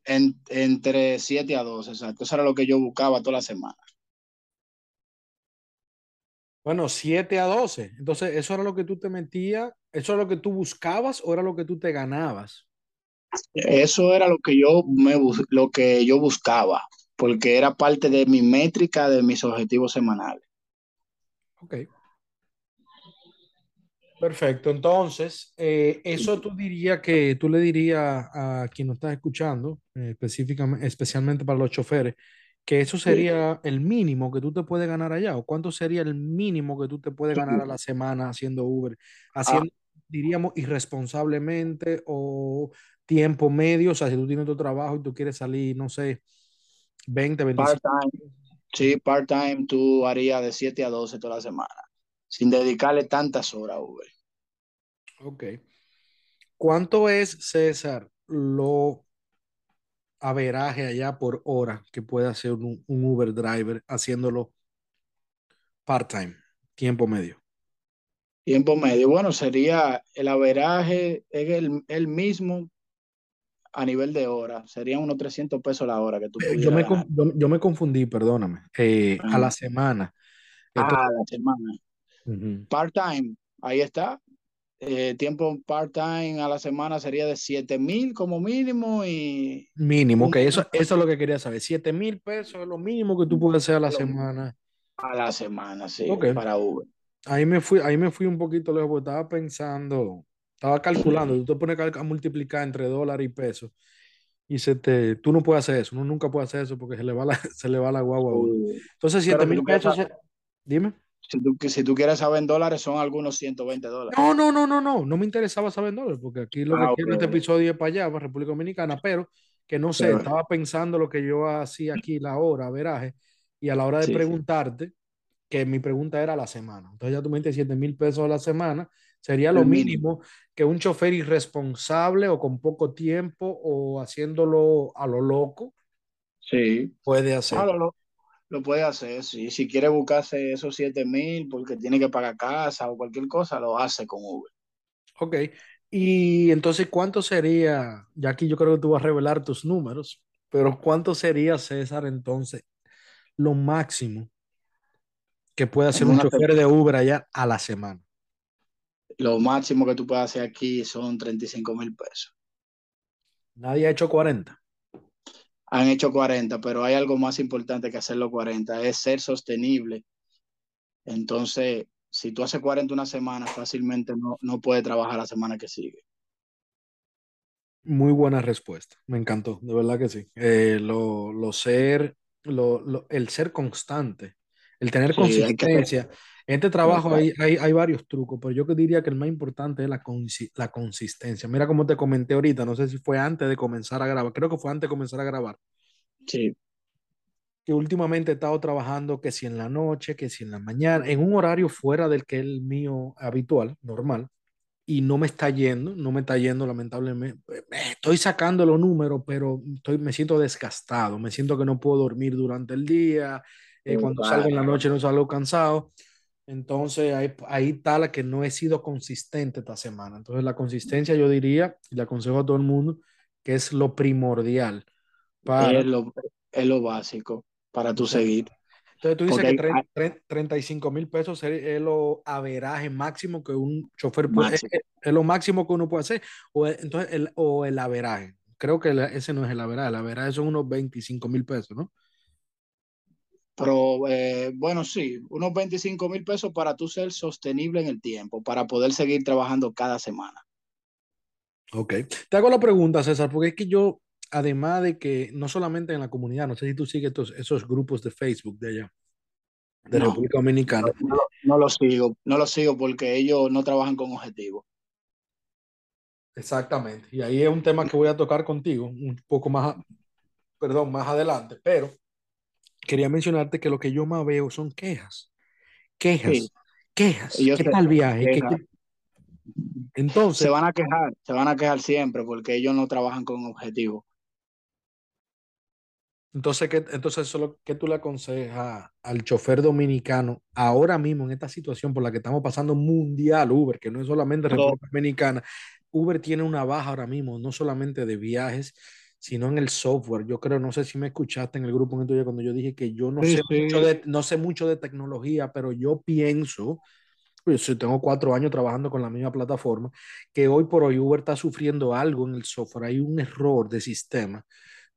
En- entre 7 a 12, exacto. Eso era lo que yo buscaba toda la semana.
Bueno, 7 a 12. Entonces, ¿eso era lo que tú te metías? ¿Eso era lo que tú buscabas o era lo que tú te ganabas?
Eso era lo que yo me lo que yo buscaba, porque era parte de mi métrica de mis objetivos semanales.
Ok, perfecto. Entonces, eh, eso tú dirías que tú le dirías a quien nos está escuchando, eh, específicamente, especialmente para los choferes, que eso sería el mínimo que tú te puedes ganar allá, o cuánto sería el mínimo que tú te puedes ganar a la semana haciendo Uber,
Ah,
haciendo, diríamos, irresponsablemente o tiempo medio, o sea, si tú tienes tu trabajo y tú quieres salir, no sé, 20, 25.
part-time, sí, part-time tú harías de 7 a 12 toda la semana, sin dedicarle tantas horas a Uber.
Ok. ¿Cuánto es, César, lo averaje allá por hora que puede hacer un, un Uber driver haciéndolo part-time, tiempo medio?
Tiempo medio. Bueno, sería el averaje, es el, el mismo a nivel de hora. Serían unos 300 pesos la hora que tú
Eh, Yo me, yo, yo me confundí, perdóname. Eh, a
Ajá.
la semana.
Ah, la semana. Part-time, ahí está. Eh, tiempo part-time a la semana sería de 7 mil como mínimo y
Mínimo,
un
ok, eso, eso es lo que quería saber. Siete mil pesos es lo mínimo que tú puedes hacer a la
Lo-
semana.
a la semana, sí,
Ok.
para Uber.
Ahí me fui, ahí me fui un poquito lejos porque estaba pensando, estaba calculando, tú te pones a multiplicar entre dólar y peso y se te, tú no puedes hacer eso, uno nunca puede hacer eso porque se le va la, se le va la guagua Entonces, siete
Pero si
mil
tú, quieres,
pesos, se- dime.
Si, tú, si tú quieres saber en dólares, son algunos 120 dólares.
No, no, no, no, no, no me interesaba saber en dólares porque aquí lo que
Ah,
quiero
ok.
este episodio es para allá, para República Dominicana, pero que no sé,
Pero,
estaba pensando lo que yo hacía aquí la hora, veraje, y a la hora de
sí, sí.
preguntarte, que mi pregunta era a la semana. Entonces ya tú me dices 7 mil pesos a la semana, sería lo
mínimo.
mínimo que un chofer irresponsable o con poco tiempo o haciéndolo a lo loco
Sí.
puede hacer.
lo, lo, lo puede hacer, sí. Si quiere buscarse esos 7 mil porque tiene que pagar casa o cualquier cosa, lo hace con Uber.
Ok. Y entonces, ¿cuánto sería? Ya aquí yo creo que tú vas a revelar tus números, pero ¿cuánto sería, César, entonces, lo máximo que puede hacer un chofer de Uber allá a la semana?
lo máximo que tú puedes hacer aquí son 35 mil pesos.
Nadie ha hecho 40.
Han hecho 40, pero hay algo más importante que hacer los 40, es ser sostenible. Entonces, si tú haces 40 una semana, fácilmente no, no puedes trabajar la semana que sigue.
Muy buena respuesta. Me encantó, de verdad que sí. Eh, lo, lo ser, lo, lo- el ser constante, el tener
Sí, que
consistencia. En este trabajo hay, hay, hay varios trucos, pero yo diría que el más importante es la, consi- la consistencia. Mira como te comenté ahorita, no sé si fue antes de comenzar a grabar, creo que fue antes de comenzar a grabar,
Sí,
que últimamente he estado trabajando que si en la noche, que si en la mañana, en un horario fuera del que es el mío habitual, normal. y no me está yendo, no me está yendo lamentablemente. Eh, Estoy sacando los números, pero estoy, me siento desgastado, me siento que no puedo dormir durante el día, eh, cuando salgo en la noche no salgo cansado. Entonces ahí, ahí está la que no he sido consistente esta semana. Entonces la consistencia yo diría, y le aconsejo a todo el mundo, que es lo primordial para...
Es lo, es lo básico para tú seguir.
Entonces tú dices
Porque
que
hay,
tre-
hay
tre- 35 mil pesos es lo averaje máximo que un chofer puede,
máximo.
es lo máximo que uno puede hacer, o es- entonces el, o el averaje. Creo que el- ese no es el averaje, el averaje son unos 25 mil pesos, ¿no?
Pero eh, bueno, sí, unos 25 mil pesos para tú ser sostenible en el tiempo, para poder seguir trabajando cada semana.
Ok. Te hago la pregunta, César, porque es que yo, además de que no solamente en la comunidad, no sé si tú sigues estos- esos grupos de Facebook de allá, de
No,
República
no,
Dominicana.
no lo, no lo sigo, no lo sigo porque ellos no trabajan con objetivos.
Exactamente. Y ahí es un tema que voy a tocar contigo un poco más, perdón, más adelante, pero quería mencionarte que lo que yo más veo son quejas,
Sí,
quejas, quejas. ¿Qué tal viaje? ¿Qué, qué?
se
Entonces,
van a quejar, se van a quejar siempre porque ellos no trabajan con objetivos.
entonces, ¿qué, entonces eso es lo que tú le aconsejas al chofer dominicano ahora mismo en esta situación por la que estamos pasando mundial Uber, que no es solamente República Dominicana. Uber tiene una baja ahora mismo, no solamente de viajes, sino en el software. Yo creo, no sé si me escuchaste en el grupo en tuyo cuando yo dije que yo no
sí,
sé mucho
sí,
de, no sé mucho de tecnología, pero yo pienso, pues yo tengo cuatro años trabajando con la misma plataforma, que hoy por hoy Uber está sufriendo algo en el software, hay un error de sistema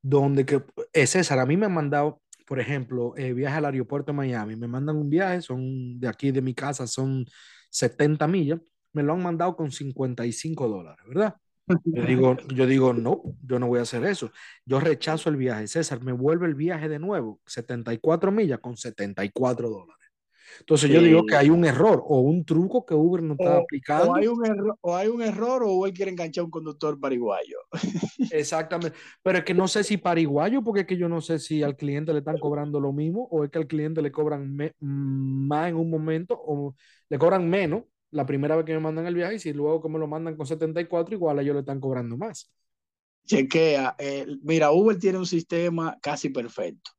donde que, eh, César, a mí me han mandado, por ejemplo, eh, viaje al aeropuerto de Miami, me mandan un viaje, son de aquí de mi casa, son 70 millas, me lo han mandado con 55 dólares, ¿verdad? Yo digo, yo digo, no, yo no voy a hacer eso. Yo rechazo el viaje. César, me vuelve el viaje de nuevo, 74 millas con 74 dólares. Entonces yo digo que hay un error o un truco que Uber no está
O, o
aplicando.
hay un error, o hay un error o él quiere enganchar a un conductor paraguayo.
Exactamente. Pero es que no sé si paraguayo, porque es que yo no sé si al cliente le están cobrando lo mismo o es que al cliente le cobran me- más en un momento o le cobran menos la primera vez que me mandan el viaje y luego que me lo mandan con 74, igual a ellos le están cobrando más.
Chequea, eh, mira, Uber tiene un sistema casi perfecto.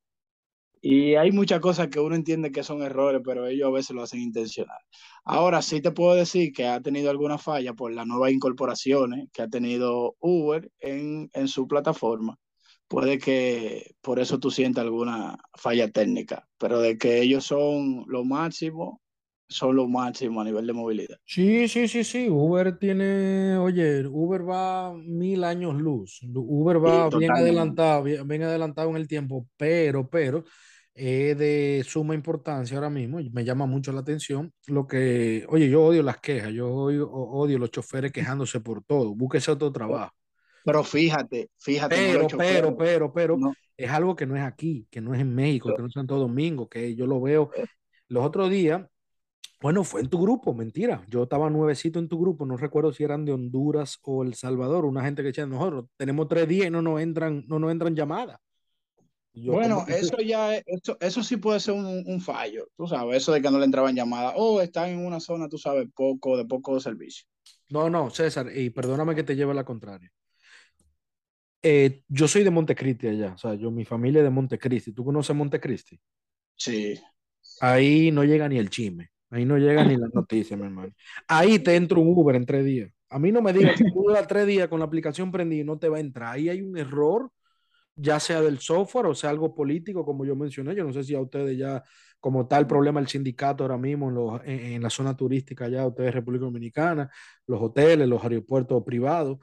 Y hay muchas cosas que uno entiende que son errores, pero ellos a veces lo hacen intencional. Ahora sí te puedo decir que ha tenido alguna falla por las nuevas incorporaciones que ha tenido Uber en, en su plataforma. Puede que por eso tú sientas alguna falla técnica, pero de que ellos son lo máximo, son lo máximo a nivel de movilidad.
Sí, sí, sí, sí. Uber tiene, oye, Uber va mil años luz. Uber va
Sí,
bien adelantado, bien, bien adelantado en el tiempo, pero, pero, es de suma importancia ahora mismo. Me llama mucho la atención lo que, oye, yo odio las quejas, yo odio, odio los choferes quejándose por todo. Búsquese otro trabajo.
Pero fíjate, fíjate,
Pero, pero, pero, pero,
no,
es algo que no es aquí, que no es en México, que no es en Santo Domingo, que yo lo veo los otros días. Bueno, fue en tu grupo, mentira. Yo estaba nuevecito en tu grupo, no recuerdo si eran de Honduras o El Salvador, una gente que decía, nosotros tenemos tres días y no nos entran, no nos entran llamadas. Yo,
Bueno,
¿cómo que
eso ya, es- eso, eso sí puede ser un, un fallo, tú sabes, eso de que no le entraban llamadas, o están en una zona, tú sabes, poco, de poco servicio.
No, no, César, y perdóname que te lleve a la contraria. Eh, yo soy de Montecristi allá, o sea, yo, mi familia es de Montecristi. ¿Tú conoces Montecristi?
Sí,
Ahí no llega ni el chisme, ahí no llega ni la noticia, mi hermano. Ahí te entra un Uber en tres días. A mí no me digas que tú duras tres días con la aplicación prendida y no te va a entrar. Ahí hay un error, ya sea del software o sea algo político, como yo mencioné. Yo no sé si a ustedes ya, como el problema del sindicato ahora mismo en, los, en, en la zona turística, ya ustedes, República Dominicana, los hoteles, los aeropuertos privados.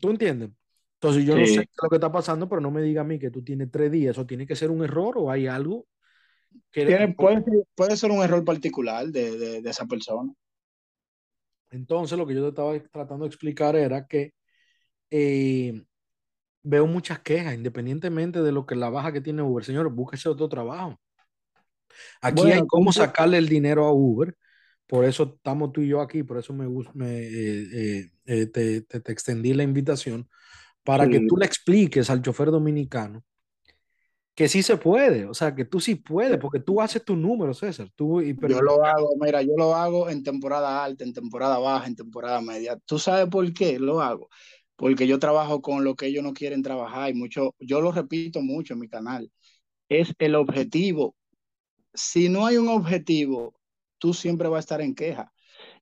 ¿Tú entiendes? Entonces yo no sé
sí.
qué es lo que está pasando, pero no me diga a mí que tú tienes tres días. Eso tiene que ser un error o hay algo
Tiene, puede, ser- puede ser un error particular de, de, de esa persona.
Entonces, lo que yo te estaba tratando de explicar era que eh, veo muchas quejas, independientemente de lo que la baja que tiene Uber. Señor, búsquese otro trabajo. Aquí hay cómo sacarle el dinero a Uber. Por eso estamos tú y yo aquí, por eso me, me, eh, eh, te, te- te extendí la invitación para que tú le expliques al chofer dominicano que sí se puede, o sea, que tú sí puedes, porque tú haces tu número, César. Tú, y, pero-
yo lo hago, mira, yo lo hago en temporada alta, en temporada baja, en temporada media. ¿Tú sabes por qué lo hago? Porque yo trabajo con lo que ellos no quieren trabajar y mucho, yo lo repito mucho en mi canal, es el objetivo. Si no hay un objetivo, tú siempre vas a estar en queja.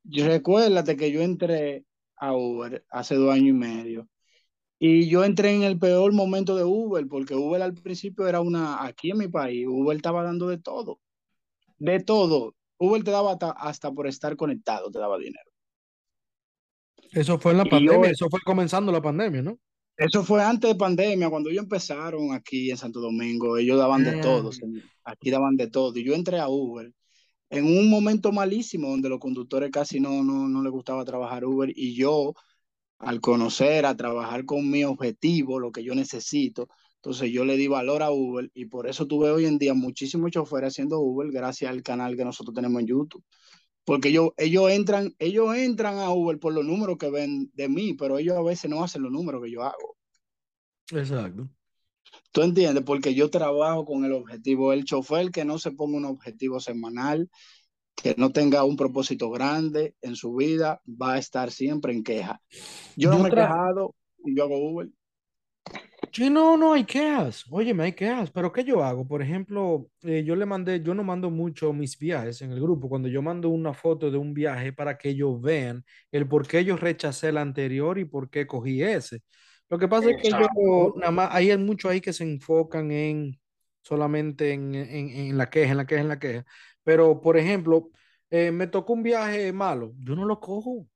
Recuérdate que yo entré a Uber hace dos años y medio y yo entré en el peor momento de Uber porque Uber al principio era una, aquí en mi país, Uber estaba dando de todo, de todo. Uber te daba hasta, hasta por estar conectado, te daba dinero.
eso fue en la
Y yo,
pandemia, eso fue comenzando la pandemia, ¿no?
eso fue antes de pandemia, cuando ellos empezaron aquí en Santo Domingo, ellos daban de
Ah,
todo. Aquí daban de todo. Y yo entré a Uber en un momento malísimo donde los conductores casi no, no, no les gustaba trabajar Uber y yo al conocer, a trabajar con mi objetivo, lo que yo necesito. Entonces yo le di valor a Uber y por eso tuve hoy en día muchísimos choferes haciendo Uber gracias al canal que nosotros tenemos en YouTube. Porque ellos, ellos, entran, ellos entran a Uber por los números que ven de mí, pero ellos a veces no hacen los números que yo hago.
exacto.
¿Tú entiendes? Porque yo trabajo con el objetivo. El chofer que no se ponga un objetivo semanal, que no tenga un propósito grande en su vida, va a estar siempre en queja. Yo no me he quejado y yo hago Uber.
Sí, no, no hay quejas. Óyeme, hay quejas. Pero ¿qué yo hago? Por ejemplo, eh, yo le mandé, yo no mando mucho mis viajes en el grupo. Cuando yo mando una foto de un viaje para que ellos vean el por qué yo rechacé el anterior y por qué cogí ese. Lo que pasa es que yo, nada más, hay muchos ahí que se enfocan en solamente en, en, en la queja, en la queja, en la queja. Pero, por ejemplo, eh, me tocó un viaje malo, yo no lo cojo.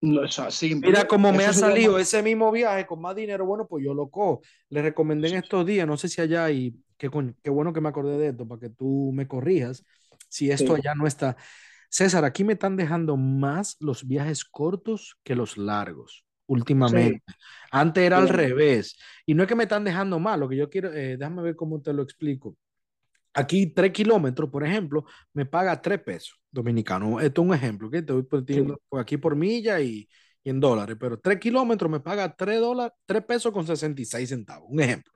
No, o sea, simple.
Mira cómo me ha salido ese mismo viaje con más dinero, bueno, pues yo lo cojo. Le recomendé en estos días, no sé si allá y qué, qué bueno que me acordé de esto para que tú me corrijas si esto
Sí.
allá no está. César, aquí me están dejando más los viajes cortos que los largos últimamente. Antes era al
Sí.
revés. Y no es que me están dejando mal, lo que yo quiero, eh, déjame ver cómo te lo explico. Aquí, tres kilómetros, por ejemplo, me paga tres pesos dominicanos. Esto es un ejemplo, ¿ok? Te voy poniendo por aquí por milla y, y en dólares, pero tres kilómetros me paga tres dólares, tres pesos con 66 centavos. Un ejemplo.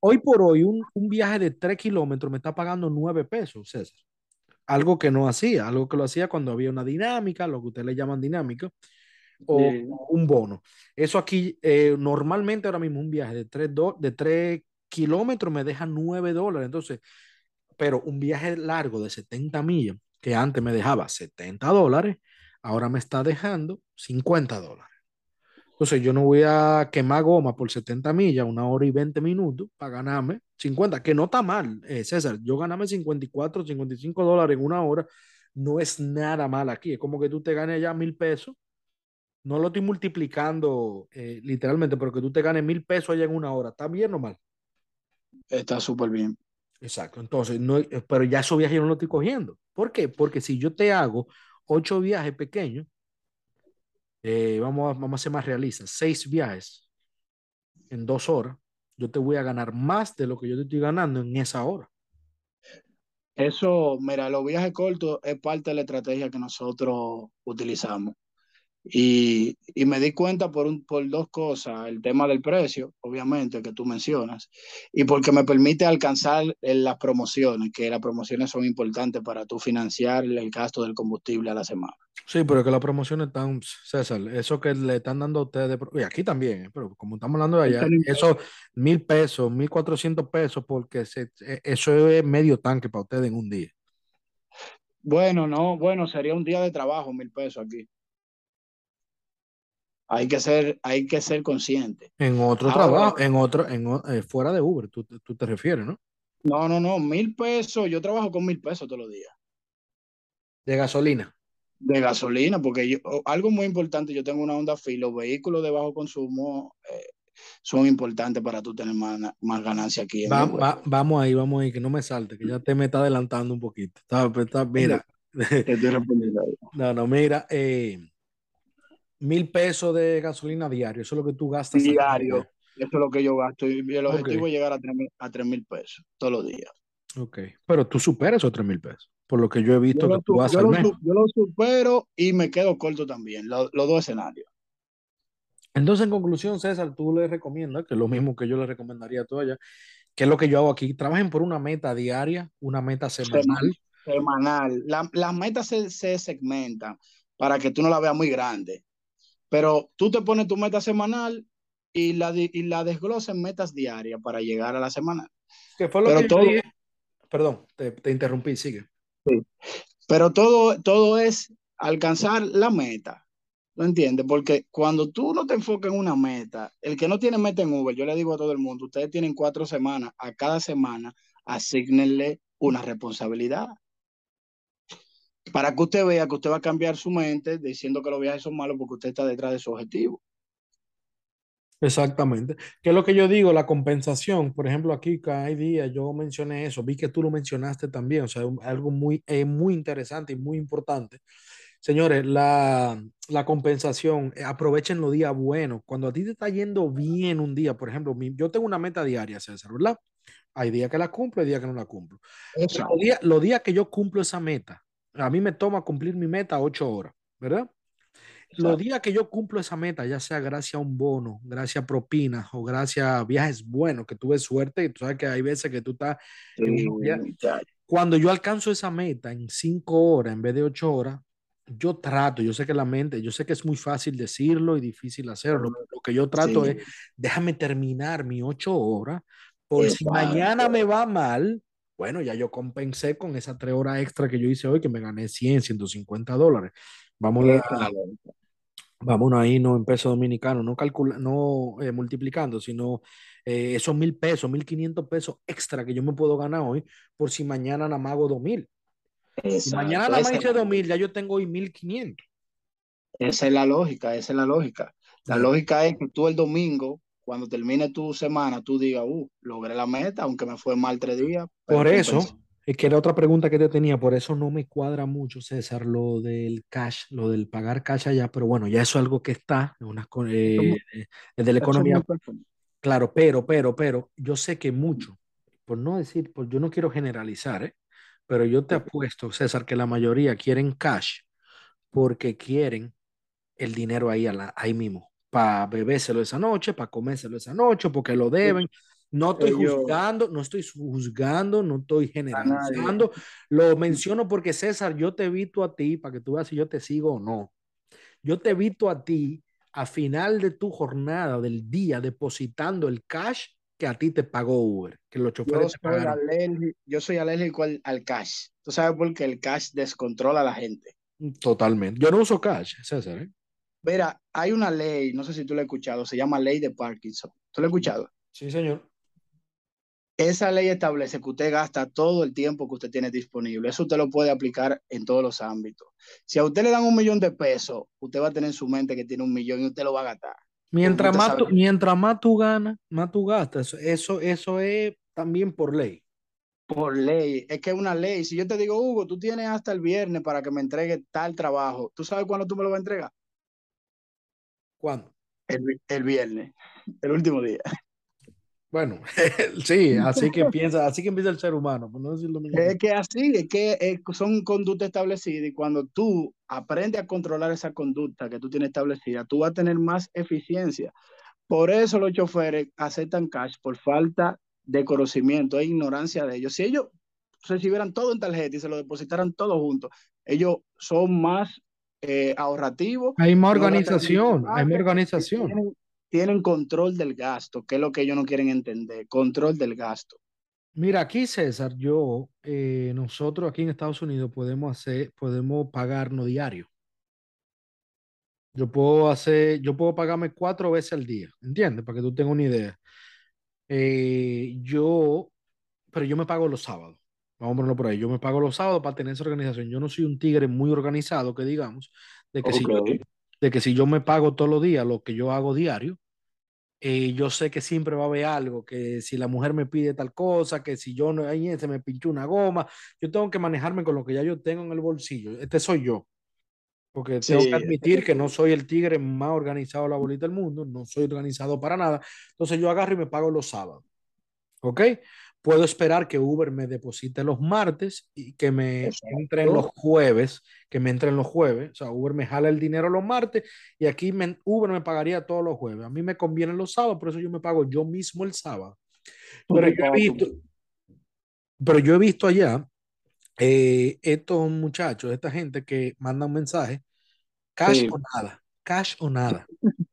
Hoy por hoy, un, un viaje de tres kilómetros me está pagando nueve pesos, César. Algo que no hacía, algo que lo hacía cuando había una dinámica, lo que ustedes le llaman dinámica, o
Sí.
un bono. Eso aquí, eh, normalmente ahora mismo un viaje de tres, do- de tres kilómetro me deja 9 dólares. Entonces, pero un viaje largo de 70 millas, que antes me dejaba 70 dólares, ahora me está dejando 50 dólares. Entonces yo no voy a quemar goma por 70 millas, una hora y 20 minutos para ganarme 50, que no está mal, eh, César. Yo ganarme 54, 55 dólares en una hora no es nada mal aquí. Es como que tú te ganes ya mil pesos. No lo estoy multiplicando eh, literalmente, pero que tú te ganes mil pesos allá en una hora. ¿Está bien o mal?
Está súper bien.
Exacto. Entonces, no, pero ya esos viajes yo no los estoy cogiendo. ¿Por qué? Porque si yo te hago ocho viajes pequeños, eh, vamos, a, vamos a ser más realistas, seis viajes en dos horas, yo te voy a ganar más de lo que yo te estoy ganando en esa hora.
Eso, mira, los viajes cortos es parte de la estrategia que nosotros utilizamos. Y, y, me di cuenta por, un, por dos cosas, el tema del precio, obviamente, que tú mencionas, y porque me permite alcanzar las promociones, que las promociones son importantes para tú financiar el gasto del combustible a la semana.
Sí, pero que las promociones están, César, eso que le están dando a ustedes, y aquí también, ¿eh? pero como estamos hablando de allá, eso mil pesos, mil cuatrocientos pesos, porque se, e, eso es medio tanque para ustedes en un día.
Bueno, no, bueno, sería un día de trabajo, mil pesos aquí. Hay que ser, hay que ser consciente.
En otro Ahora, trabajo, en otro, en, eh, fuera de Uber, tú, tú, te refieres, ¿no?
No, no, no, mil pesos, yo trabajo con mil pesos todos los días.
¿De gasolina?
De gasolina, porque yo, algo muy importante, yo tengo una Honda Fit, los vehículos de bajo consumo eh, son importantes para tú tener más, más ganancia aquí.
Va, va, vamos ahí, vamos ahí, que no me salte, que ya te me está adelantando un poquito. Está, está, mira. no, no, mira, eh, mil pesos de gasolina diario, eso es lo que tú gastas.
Diario, eso es lo que yo gasto. Y el objetivo okay. es llegar a tres mil pesos todos los días.
Ok, pero tú superas esos tres mil pesos, por lo que yo he visto
yo
que tú vas
yo
al
lo, yo lo supero y me quedo corto también, los, los dos escenarios.
Entonces, en conclusión, César, tú le recomiendas, que es lo mismo que yo le recomendaría a todos allá, que es lo que yo hago aquí, trabajen por una meta diaria, una meta semanal.
Semanal. La, las metas se, se segmentan para que tú no la veas muy grande. Pero tú te pones tu meta semanal y la, y la desglosas en metas diarias para llegar a la semana.
Que fue lo
Pero
que
todo,
dije. Perdón, te, te, interrumpí, sigue.
Sí. Pero todo, todo es alcanzar la meta. ¿No entiendes? Porque cuando tú no te enfocas en una meta, el que no tiene meta en Uber, yo le digo a todo el mundo, ustedes tienen cuatro semanas, a cada semana asignenle una responsabilidad para que usted vea que usted va a cambiar su mente diciendo que los viajes son malos porque usted está detrás de su objetivo.
Exactamente. ¿Qué es lo que yo digo? La compensación. Por ejemplo, aquí cada día yo mencioné eso, vi que tú lo mencionaste también, o sea, algo muy, eh, muy interesante y muy importante. Señores, la, la compensación, eh, aprovechen los días buenos. Cuando a ti te está yendo bien un día, por ejemplo, mi, yo tengo una meta diaria, César, ¿verdad? Hay días que la cumplo, hay días que no la cumplo. Los días, los días que yo cumplo esa meta, a mí me toma cumplir mi meta ocho horas, ¿verdad? Exacto. Los días que yo cumplo esa meta, ya sea gracias a un bono, gracias a propinas o gracias a viajes buenos, que tuve suerte, y tú sabes que hay veces que tú estás
Sí,
en. Cuando yo alcanzo esa meta en cinco horas en vez de ocho horas, yo trato, yo sé que la mente, yo sé que es muy fácil decirlo y difícil hacerlo, pero lo que yo trato
sí.
es, déjame terminar mis ocho horas, por si mañana me va mal, bueno, ya yo compensé con esas tres horas extra que yo hice hoy, que me gané 100, 150 dólares. Vamos a, vámonos ahí, no en pesos dominicanos, no, calcula, no eh, multiplicando, sino eh, esos mil pesos, mil quinientos pesos extra que yo me puedo ganar hoy, por si mañana nada más hago dos mil. Si mañana nada más hice dos mil, ya yo tengo hoy mil quinientos.
esa es la lógica, esa es la lógica. La lógica es que tú el domingo, cuando termine tu semana, tú digas, uh, logré la meta, aunque me fue mal tres días,
Por eso,
compensé.
es que era otra pregunta que te tenía, por eso no me cuadra mucho, César, lo del cash, lo del pagar cash allá, pero bueno, ya eso es algo que está, en unas, eh,
es
eh, de la economía, claro, pero, pero, pero, yo sé que mucho, por no decir, pues yo no quiero generalizar, ¿eh? Pero yo te apuesto, César, que la mayoría quieren cash porque quieren el dinero ahí, a la- ahí mismo, para bebérselo esa noche, para comérselo esa noche, porque lo deben. No estoy
Ellos,
juzgando, no estoy juzgando, no estoy generalizando. Lo menciono porque César, yo te he visto a ti, para que tú veas si yo te sigo o no. Yo te he visto a ti a final de tu jornada, del día, depositando el cash que a ti te pagó Uber, que los
Yo
choferes te
soy
pagaron.
alérgico, yo soy alérgico al, al cash. ¿Tú sabes por qué el cash descontrola a la gente?
Totalmente. Yo no uso cash, César. ¿eh?
Mira, hay una ley, no sé si tú la has escuchado, se llama ley de Parkinson. ¿Tú la has escuchado?
Sí, señor.
Esa ley establece que usted gasta todo el tiempo que usted tiene disponible. Eso usted lo puede aplicar en todos los ámbitos. Si a usted le dan un millón de pesos, usted va a tener en su mente que tiene un millón y usted lo va a gastar.
Mientras más, tú, mientras más tú ganas, más tú gastas. Eso, eso es también por ley.
Por ley, es que es una ley. Si yo te digo, Hugo, tú tienes hasta el viernes para que me entregue tal trabajo, ¿tú sabes cuándo tú me lo vas a entregar?
¿Cuándo?
El, el viernes, el último día.
Bueno, sí, así que empieza, así que empieza el ser humano, por no decirlo mismo.
Es que así, es que son conductas establecidas y cuando tú aprendes a controlar esa conducta que tú tienes establecida, tú vas a tener más eficiencia. Por eso los choferes aceptan cash por falta de conocimiento e ignorancia de ellos. Si ellos recibieran todo en tarjeta y se lo depositaran todo juntos, ellos son más eh, ahorrativos.
Hay más organización, hay más organización.
Tienen, tienen control del gasto, que es lo que ellos no quieren entender, control del gasto.
Mira, aquí César, yo, eh, nosotros aquí en Estados Unidos podemos hacer, podemos pagarnos diario. Yo puedo hacer, yo puedo pagarme cuatro veces al día, ¿entiendes? Para que tú tengas una idea. Eh, yo, pero yo me pago los sábados. Vamos a ponerlo por ahí. Yo me pago los sábados para tener esa organización. Yo no soy un tigre muy organizado, que digamos, de que, si yo, de que si yo me pago todos los días lo que yo hago diario, eh, yo sé que siempre va a haber algo, que si la mujer me pide tal cosa, que si yo no, ahí se me pinchó una goma, yo tengo que manejarme con lo que ya yo tengo en el bolsillo. Este soy yo. Porque tengo que
Sí,
admitir que no soy el tigre más organizado de la bolita del mundo, no soy organizado para nada. Entonces yo agarro y me pago los sábados. ¿Ok? Puedo esperar que Uber me deposite los martes y que me
Exacto.
entren los jueves, que me entren los jueves. O sea, Uber me jala el dinero los martes y aquí me- Uber me pagaría todos los jueves. A mí me convienen los sábados, por eso yo me pago yo mismo el sábado. Pero yo he visto, pero yo he visto allá eh, estos muchachos, esta gente que mandan mensajes, cash
Sí.
o nada, cash o nada.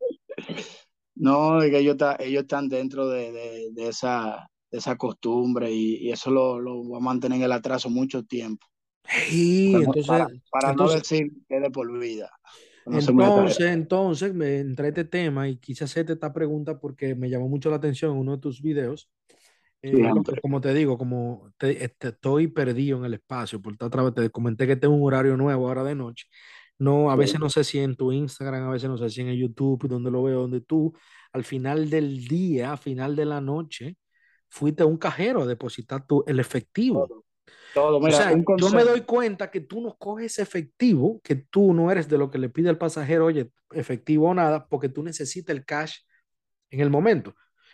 No, es que ellos, ellos están dentro de, de- de esa, de esa costumbre y, y eso lo, lo va a mantener en el atraso mucho tiempo. No-
entonces,
para, para no
entonces,
decir que de por vida. No se meta.
entonces, entonces me entré a este tema y quise hacerte esta pregunta porque me llamó mucho la atención en uno de tus videos. Eh,
Sí,
como te digo, como te, este, estoy perdido en el espacio, por otra vez te comenté que tengo un horario nuevo ahora de noche. No, a veces no sé si en tu Instagram, a veces no sé si en el YouTube, donde lo veo, donde tú al final del día, al final de la noche, fuiste a un cajero a depositar tu, el efectivo.
Todo, todo.
O
Mira,
sea,
un
yo me doy cuenta que tú no coges efectivo, que tú no eres de lo que le pide al pasajero, oye, efectivo o nada, porque tú necesitas el cash en el momento.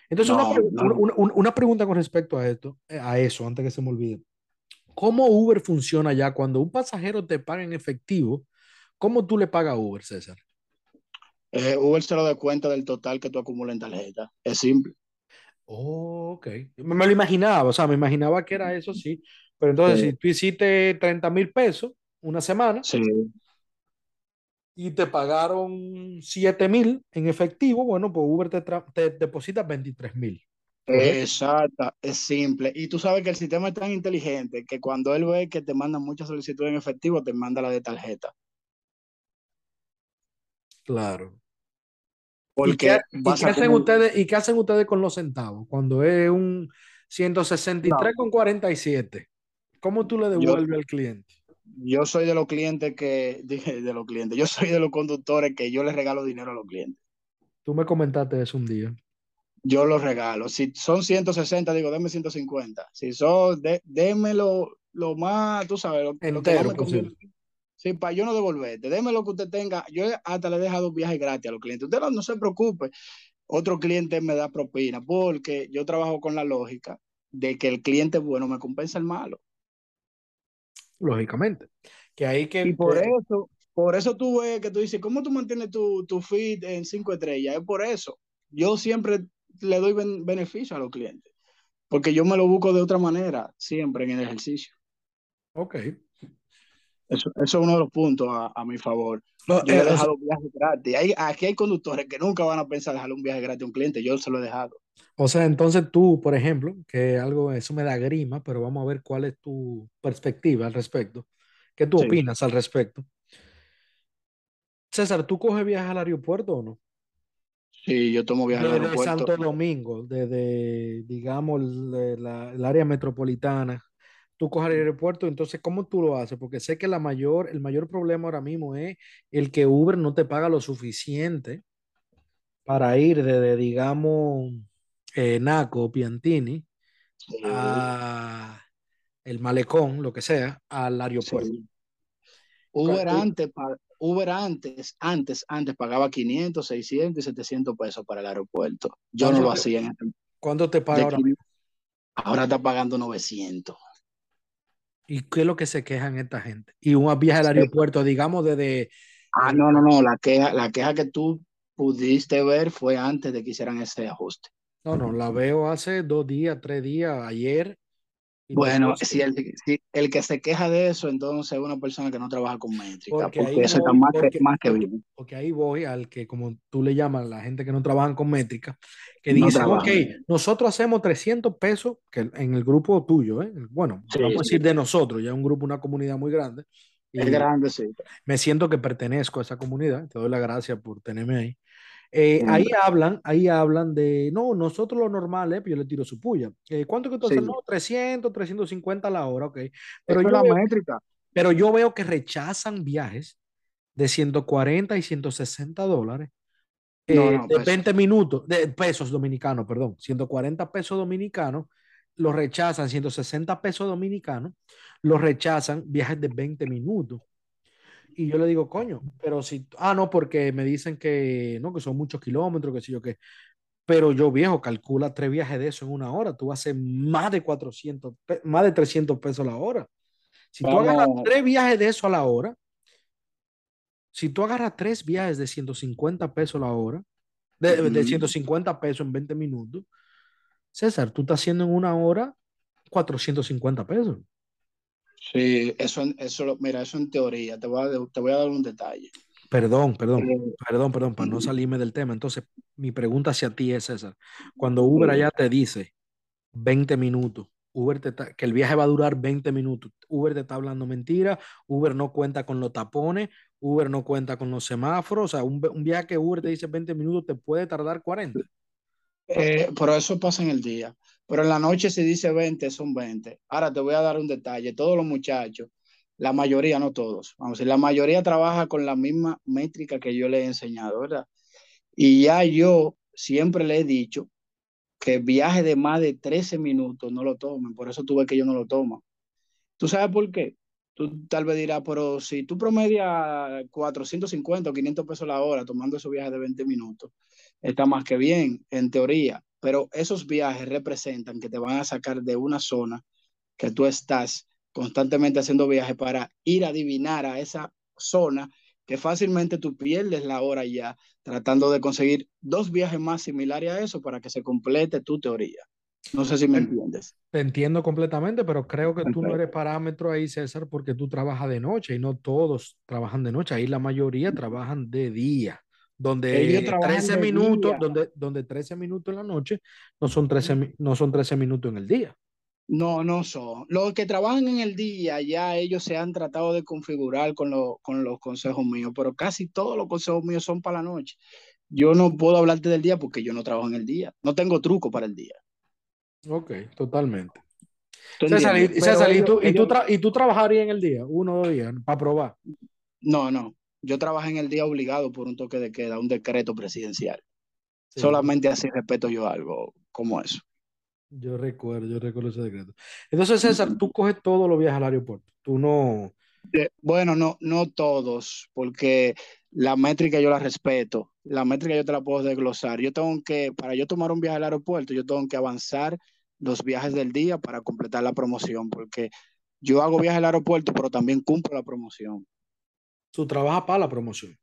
Entonces, una,
No,
pre-
no.
una- una- una pregunta con respecto a esto, eh, a eso, antes que se me olvide. ¿Cómo Uber funciona ya cuando un pasajero te paga en efectivo? ¿Cómo tú le pagas a Uber, César?
Eh, Uber se lo da cuenta del total que tú acumulas en tarjeta. Es simple.
Oh, ok. Me, lo imaginaba, o sea, me imaginaba que era eso, sí. Pero entonces,
Sí.
si tú hiciste 30 mil pesos una semana
Sí,
y te pagaron 7 mil en efectivo, bueno, pues Uber te, te deposita 23 mil.
Exacta, es simple. Y tú sabes que el sistema es tan inteligente que cuando él ve que te mandan muchas solicitudes en efectivo, te manda la de tarjeta.
Claro. ¿Y qué, y hacen ustedes, ¿Y qué hacen ustedes con los centavos? Cuando es un 163 con 47, ¿cómo tú le
Yo,
devuelves al cliente?
yo soy de los clientes que, dije, de los clientes, yo soy de los conductores que yo les regalo dinero a los clientes.
Tú me comentaste eso un día.
Yo los regalo. Si son 160, digo, deme 150. Si son, de, démelo lo más, tú sabes, lo, lo que más me conviene. Sí, para yo no devolverte. Deme lo que usted tenga. Yo hasta le he dejado viajes gratis a los clientes. Usted no, no se preocupe. Otro cliente me da propina porque yo trabajo con la lógica de que el cliente bueno me compensa el malo.
Lógicamente. Que ahí que,
Y por eso, por eso tú ves que tú dices, ¿cómo tú mantienes tu, tu feed en cinco estrellas? Es por eso. Yo siempre le doy ben- beneficio a los clientes, porque yo me lo busco de otra manera, siempre en el ejercicio.
Ok.
Eso, eso es uno de los puntos a, a mi favor.
No,
Yo
eh,
he
sea,
dejado viajes gratis. Hay, aquí hay conductores que nunca van a pensar dejarle un viaje gratis a un cliente. Yo se lo he dejado.
O sea, entonces tú, por ejemplo, que algo, eso me da grima, pero vamos a ver cuál es tu perspectiva al respecto. ¿Qué tú
Sí,
opinas al respecto? César, ¿tú coges viajes al aeropuerto o no?
sí, yo tomo viaje al
Desde
aeropuerto.
Santo Domingo, desde, digamos, el, la- el área metropolitana, tú coges el aeropuerto, entonces, ¿cómo tú lo haces? Porque sé que la mayor, el mayor problema ahora mismo es el que Uber no te paga lo suficiente para ir desde, digamos, eh, Naco, Piantini,
Sí,
a el malecón, lo que sea, al aeropuerto.
sí. Uber antes, Uber antes, antes, antes pagaba 500, 600 y 700 pesos para el aeropuerto. Yo no
¿Cuánto
lo hacía en
cuánto te paga ahora
500.
mismo?
Ahora está pagando 900.
¿Y qué es lo que se quejan esta gente? Y un viaje al aeropuerto, digamos, desde...
Ah, no, no, no. La queja, la queja que tú pudiste ver fue antes de que hicieran ese ajuste.
no, no, la veo hace dos días, tres días, ayer.
Bueno, si el, si el que se queja de eso, entonces es una persona que no trabaja con métrica,
Porque
eso está
voy,
más
porque,
que, más que bien.
porque ahí voy al que, como tú le llamas, la gente que no trabajan con métrica, que
No
dicen, ok,
trabajan.
nosotros hacemos 300 pesos, que en el grupo tuyo, ¿eh? bueno,
Sí,
vamos a decir de nosotros, ya es un grupo, una comunidad muy grande,
Es grande, sí.
me siento que pertenezco a esa comunidad, te doy las gracias por tenerme ahí. Eh, ahí
Siempre.
hablan, ahí hablan de, no, nosotros lo normal es, pues yo le tiro su puya. Eh, ¿cuánto que tú haces?
Sí.
No, 300, 350 la hora, ok. Pero yo
la
veo,
métrica.
pero yo veo que rechazan viajes de 140 y 160 dólares,
No,
eh,
no,
de
pues
20 minutos, de pesos dominicanos, perdón, 140 pesos dominicanos, los rechazan, 160 pesos dominicanos, los rechazan viajes de 20 minutos. Y yo le digo, coño, pero si, ah, no, porque me dicen que, no, que son muchos kilómetros, que sí yo qué. Pero yo, viejo, calcula tres viajes de eso en una hora. Tú haces más de 400, pe- más de 300 pesos la hora. Si tú agarras tres viajes de eso a la hora, si tú agarras tres viajes de 150 pesos la hora, de, de
ujú.
150 pesos en 20 minutos, César, tú estás haciendo en una hora 450 pesos.
Sí, eso, eso, mira, eso en teoría. Te voy a, te voy a dar un detalle.
Perdón, perdón,
Eh,
perdón, perdón, para no salirme del tema. Entonces, mi pregunta hacia ti es, César, cuando Uber allá te dice 20 minutos, Uber te está- que el viaje va a durar 20 minutos, Uber te está hablando mentira, Uber no cuenta con los tapones, Uber no cuenta con los semáforos, o sea, un, un viaje que Uber te dice 20 minutos te puede tardar 40.
Eh, pero eso pasa en el día. Pero en la noche si dice 20, son 20. Ahora te voy a dar un detalle. Todos los muchachos, la mayoría, no todos, vamos a decir, la mayoría trabaja con la misma métrica que yo le he enseñado, ¿verdad? Y ya yo siempre le he dicho que viaje de más de 13 minutos no lo tomen. Por eso tú que ellos no lo toman. ¿Tú sabes por qué? Tú tal vez dirás, pero si tú promedias 450 o 500 pesos la hora tomando esos viajes de 20 minutos, está más que bien, en teoría. Pero esos viajes representan que te van a sacar de una zona que tú estás constantemente haciendo viajes para ir a adivinar a esa zona que fácilmente tú pierdes la hora ya tratando de conseguir dos viajes más similares a eso para que se complete tu teoría. No sé si me entiendes.
Te entiendo completamente, pero creo que tú no eres parámetro ahí, César, porque tú trabajas de noche y no todos trabajan de noche. Ahí la mayoría trabajan de día, donde
trabajan
13
de
minutos, donde, donde 13 minutos en la noche no son 13, mi- no son 13 minutos en el día.
No, no son. Los que trabajan en el día, ya ellos se han tratado de configurar con, lo- con los consejos míos, pero casi todos los consejos míos son para la noche. Yo no puedo hablarte del día porque yo no trabajo en el día. No tengo truco para el día.
Ok, totalmente.
¿Tú
César, y, César, ¿y
ellos,
tú, y, tú tra- y tú trabajarías en el día, uno o dos días, para probar?
no, no. Yo trabajo en el día obligado por un toque de queda, un decreto presidencial.
Sí,
Solamente así respeto yo algo como eso.
yo recuerdo, yo recuerdo ese decreto. Entonces, César, tú coges todos los viajes al aeropuerto. Tú no.
Eh, Bueno, no, no todos, porque la métrica yo la respeto. La métrica yo te la puedo desglosar. Yo tengo que, para yo tomar un viaje al aeropuerto, yo tengo que avanzar los viajes del día para completar la promoción, porque yo hago viajes al aeropuerto, pero también cumplo la promoción.
Tú trabajas para la promoción.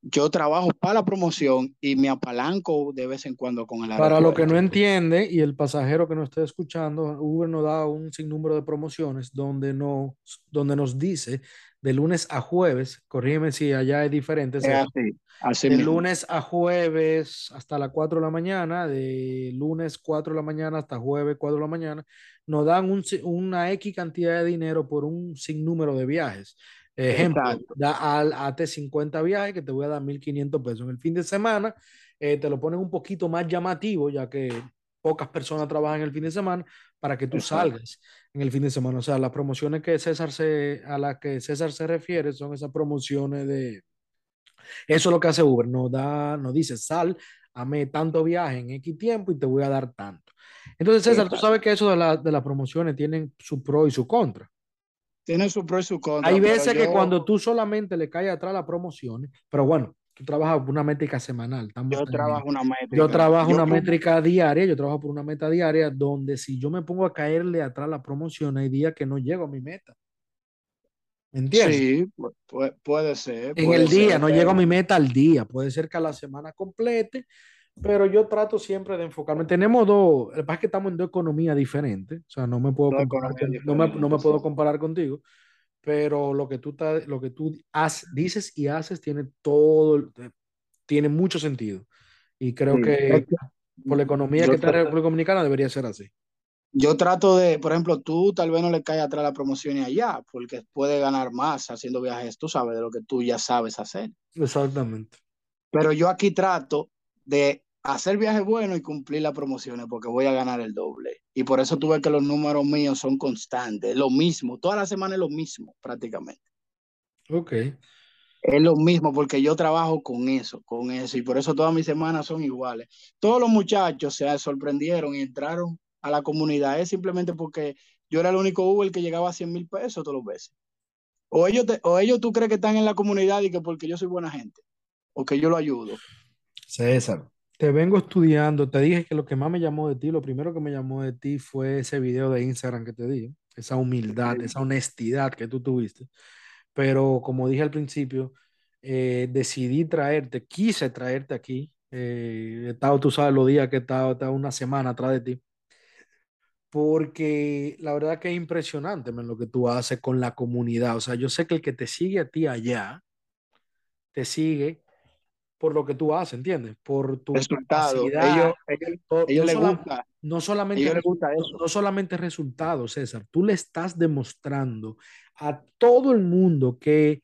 yo trabajo para la promoción y me apalanco de vez en cuando con el
Para lo que no entiende y el pasajero que no esté escuchando, Uber nos da un sinnúmero de promociones donde, no, donde nos dice de lunes a jueves, corrígeme si allá es diferente. Es
así, así
de lunes a jueves hasta las 4 de la mañana, de lunes 4 de la mañana hasta jueves 4 de la mañana, nos dan un, una X cantidad de dinero por un sinnúmero de viajes. Ejemplo, da al AT 50 viajes que te voy a dar 1.500 pesos. En el fin de semana eh, te lo ponen un poquito más llamativo, ya que pocas personas trabajan el fin de semana para que tú salgas en el fin de semana. O sea, las promociones que César se, a las que César se refiere son esas promociones de... Eso es lo que hace Uber, nos da, nos dice, sal, ame tanto viaje en X tiempo y te voy a dar tanto. Entonces, César, tú sabes que eso de, la, de las promociones tienen su pro y su contra.
Tienen su pro y su contra.
Hay veces que cuando tú solamente le caes atrás las promociones, pero bueno, tú trabajas por una métrica semanal.
yo trabajo una métrica.
Yo trabajo una métrica diaria, yo trabajo por una meta diaria donde si yo me pongo a caerle atrás la promoción, hay días que no llego a mi meta. ¿Entiendes?
Sí, puede, ser.
en el día, no llego a mi meta al día. Puede ser que a la semana complete, pero yo trato siempre de enfocarme. Tenemos dos, el que es que estamos en dos economías diferentes, o sea, no me puedo, comparar, no me, no me puedo comparar contigo pero lo que tú, lo que tú dices y haces tiene todo, tiene mucho sentido. Y creo que por la economía que está en República Dominicana debería ser así.
Yo trato de, por ejemplo, tú tal vez no le caes atrás la promoción y allá, porque puede ganar más haciendo viajes, tú sabes, de lo que tú ya sabes hacer.
Exactamente.
Pero yo aquí trato de hacer viajes buenos y cumplir las promociones porque voy a ganar el doble. Y por eso tuve que los números míos son constantes, lo mismo, toda la semana es lo mismo prácticamente.
Ok.
Es lo mismo porque yo trabajo con eso, con eso, y por eso todas mis semanas son iguales. Todos los muchachos se sorprendieron y entraron a la comunidad, es simplemente porque yo era el único Uber que llegaba a 100 mil pesos todos los veces. O ellos, o ellos tú crees que están en la comunidad y que porque yo soy buena gente, o que yo lo ayudo.
César, te vengo estudiando, te dije que lo que más me llamó de ti, lo primero que me llamó de ti fue ese video de Instagram que te di, esa humildad, esa honestidad que tú tuviste. Pero como dije al principio, eh, decidí traerte, quise traerte aquí. Eh, he estado, tú sabes, los días que he estado, una semana atrás de ti. Porque la verdad que es impresionante lo que tú haces con la comunidad. O sea, yo sé que el que te sigue a ti allá, te sigue por lo que tú haces, ¿entiendes? Por tu
resultado. Ellos, ellos, les
gusta. No solamente, no solamente resultados, César. Tú le estás demostrando a todo el mundo que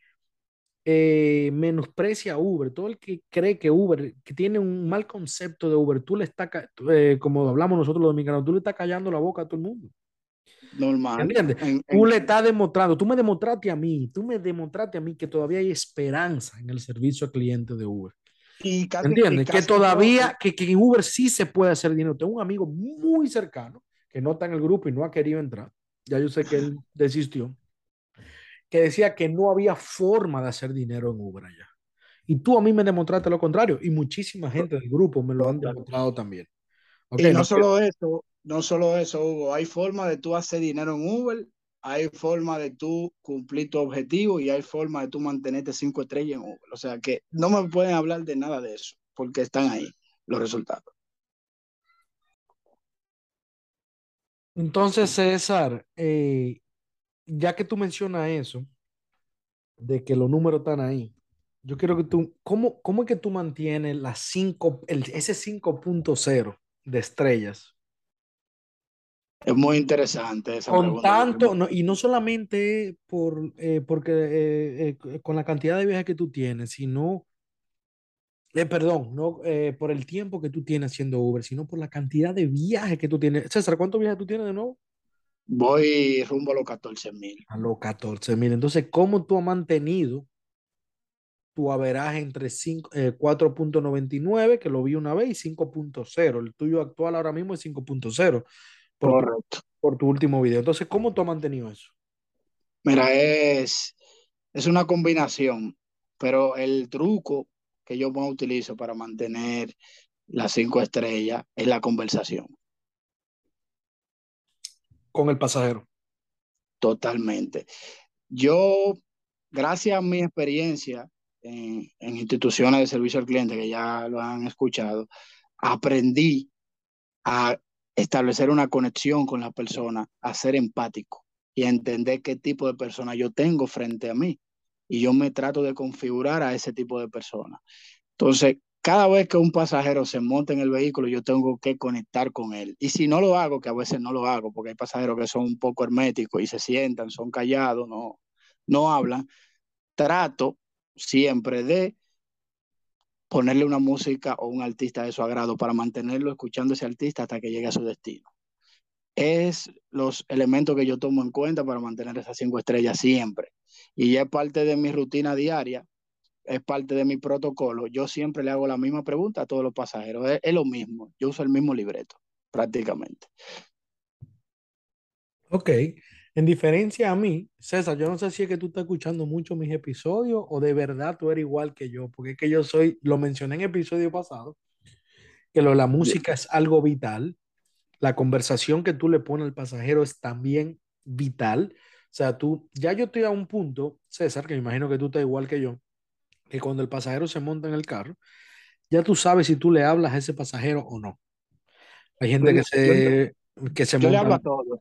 eh, menosprecia Uber, todo el que cree que Uber, que tiene un mal concepto de Uber, tú le estás, eh, como hablamos nosotros los dominicanos, tú le estás callando la boca a todo el mundo.
Normal.
¿Entiendes? tú le estás demostrando, tú me demostraste a mí, tú me demostraste a mí que todavía hay esperanza en el servicio al cliente de Uber. Y ¿Entiendes? que todavía, que, que, en Uber sí se puede hacer dinero. Tengo un amigo muy cercano que no está en el grupo y no ha querido entrar. Ya yo sé que él desistió. Que decía que no había forma de hacer dinero en Uber allá. Y tú a mí me demostraste lo contrario. Y muchísima gente del grupo me lo han demostrado también.
y no, solo eso, no solo eso, Hugo. Hay forma de tú hacer dinero en Uber hay forma de tú cumplir tu objetivo y hay forma de tú mantenerte cinco estrellas en Uber. O sea que no me pueden hablar de nada de eso, porque están ahí los resultados.
Entonces, César, eh, ya que tú mencionas eso, de que los números están ahí, yo quiero que tú, ¿cómo, cómo es que tú mantienes las cinco, el, ese 5.0 de estrellas
es muy interesante esa
Con tanto, y no solamente por, eh, porque, eh, eh, con la cantidad de viajes que tú tienes, sino, perdón, no por el tiempo que tú tienes haciendo Uber, sino por la cantidad de viajes que tú tienes. César, ¿cuántos viajes tú tienes de nuevo?
Voy rumbo a los 14 mil.
A los 14 mil. Entonces, ¿cómo tú has mantenido tu averaje entre 4.99, que lo vi una vez, y 5.0? El tuyo actual ahora mismo es 5.0
por,
por tu último video. Entonces, ¿cómo tú has mantenido eso?
Mira, es, es una combinación, pero el truco que yo utilizo para mantener las cinco estrellas es la conversación.
Con el pasajero.
Totalmente. Yo, gracias a mi experiencia en, en instituciones de servicio al cliente, que ya lo han escuchado, aprendí a establecer una conexión con la persona, a ser empático y a entender qué tipo de persona yo tengo frente a mí. Y yo me trato de configurar a ese tipo de persona. Entonces, cada vez que un pasajero se monta en el vehículo, yo tengo que conectar con él. Y si no lo hago, que a veces no lo hago, porque hay pasajeros que son un poco herméticos y se sientan, son callados, no, no hablan, trato siempre de ponerle una música o un artista de su agrado para mantenerlo escuchando ese artista hasta que llegue a su destino. Es los elementos que yo tomo en cuenta para mantener esas cinco estrellas siempre. Y ya es parte de mi rutina diaria, es parte de mi protocolo. Yo siempre le hago la misma pregunta a todos los pasajeros. Es, es lo mismo. Yo uso el mismo libreto, prácticamente.
Ok. En diferencia a mí, César, yo no sé si es que tú estás escuchando mucho mis episodios o de verdad tú eres igual que yo, porque es que yo soy, lo mencioné en episodio pasado, que lo, la música es algo vital, la conversación que tú le pones al pasajero es también vital. O sea, tú, ya yo estoy a un punto, César, que me imagino que tú estás igual que yo, que cuando el pasajero se monta en el carro, ya tú sabes si tú le hablas a ese pasajero o no. Hay gente que se, que se
Yo le
monta.
hablo a todos.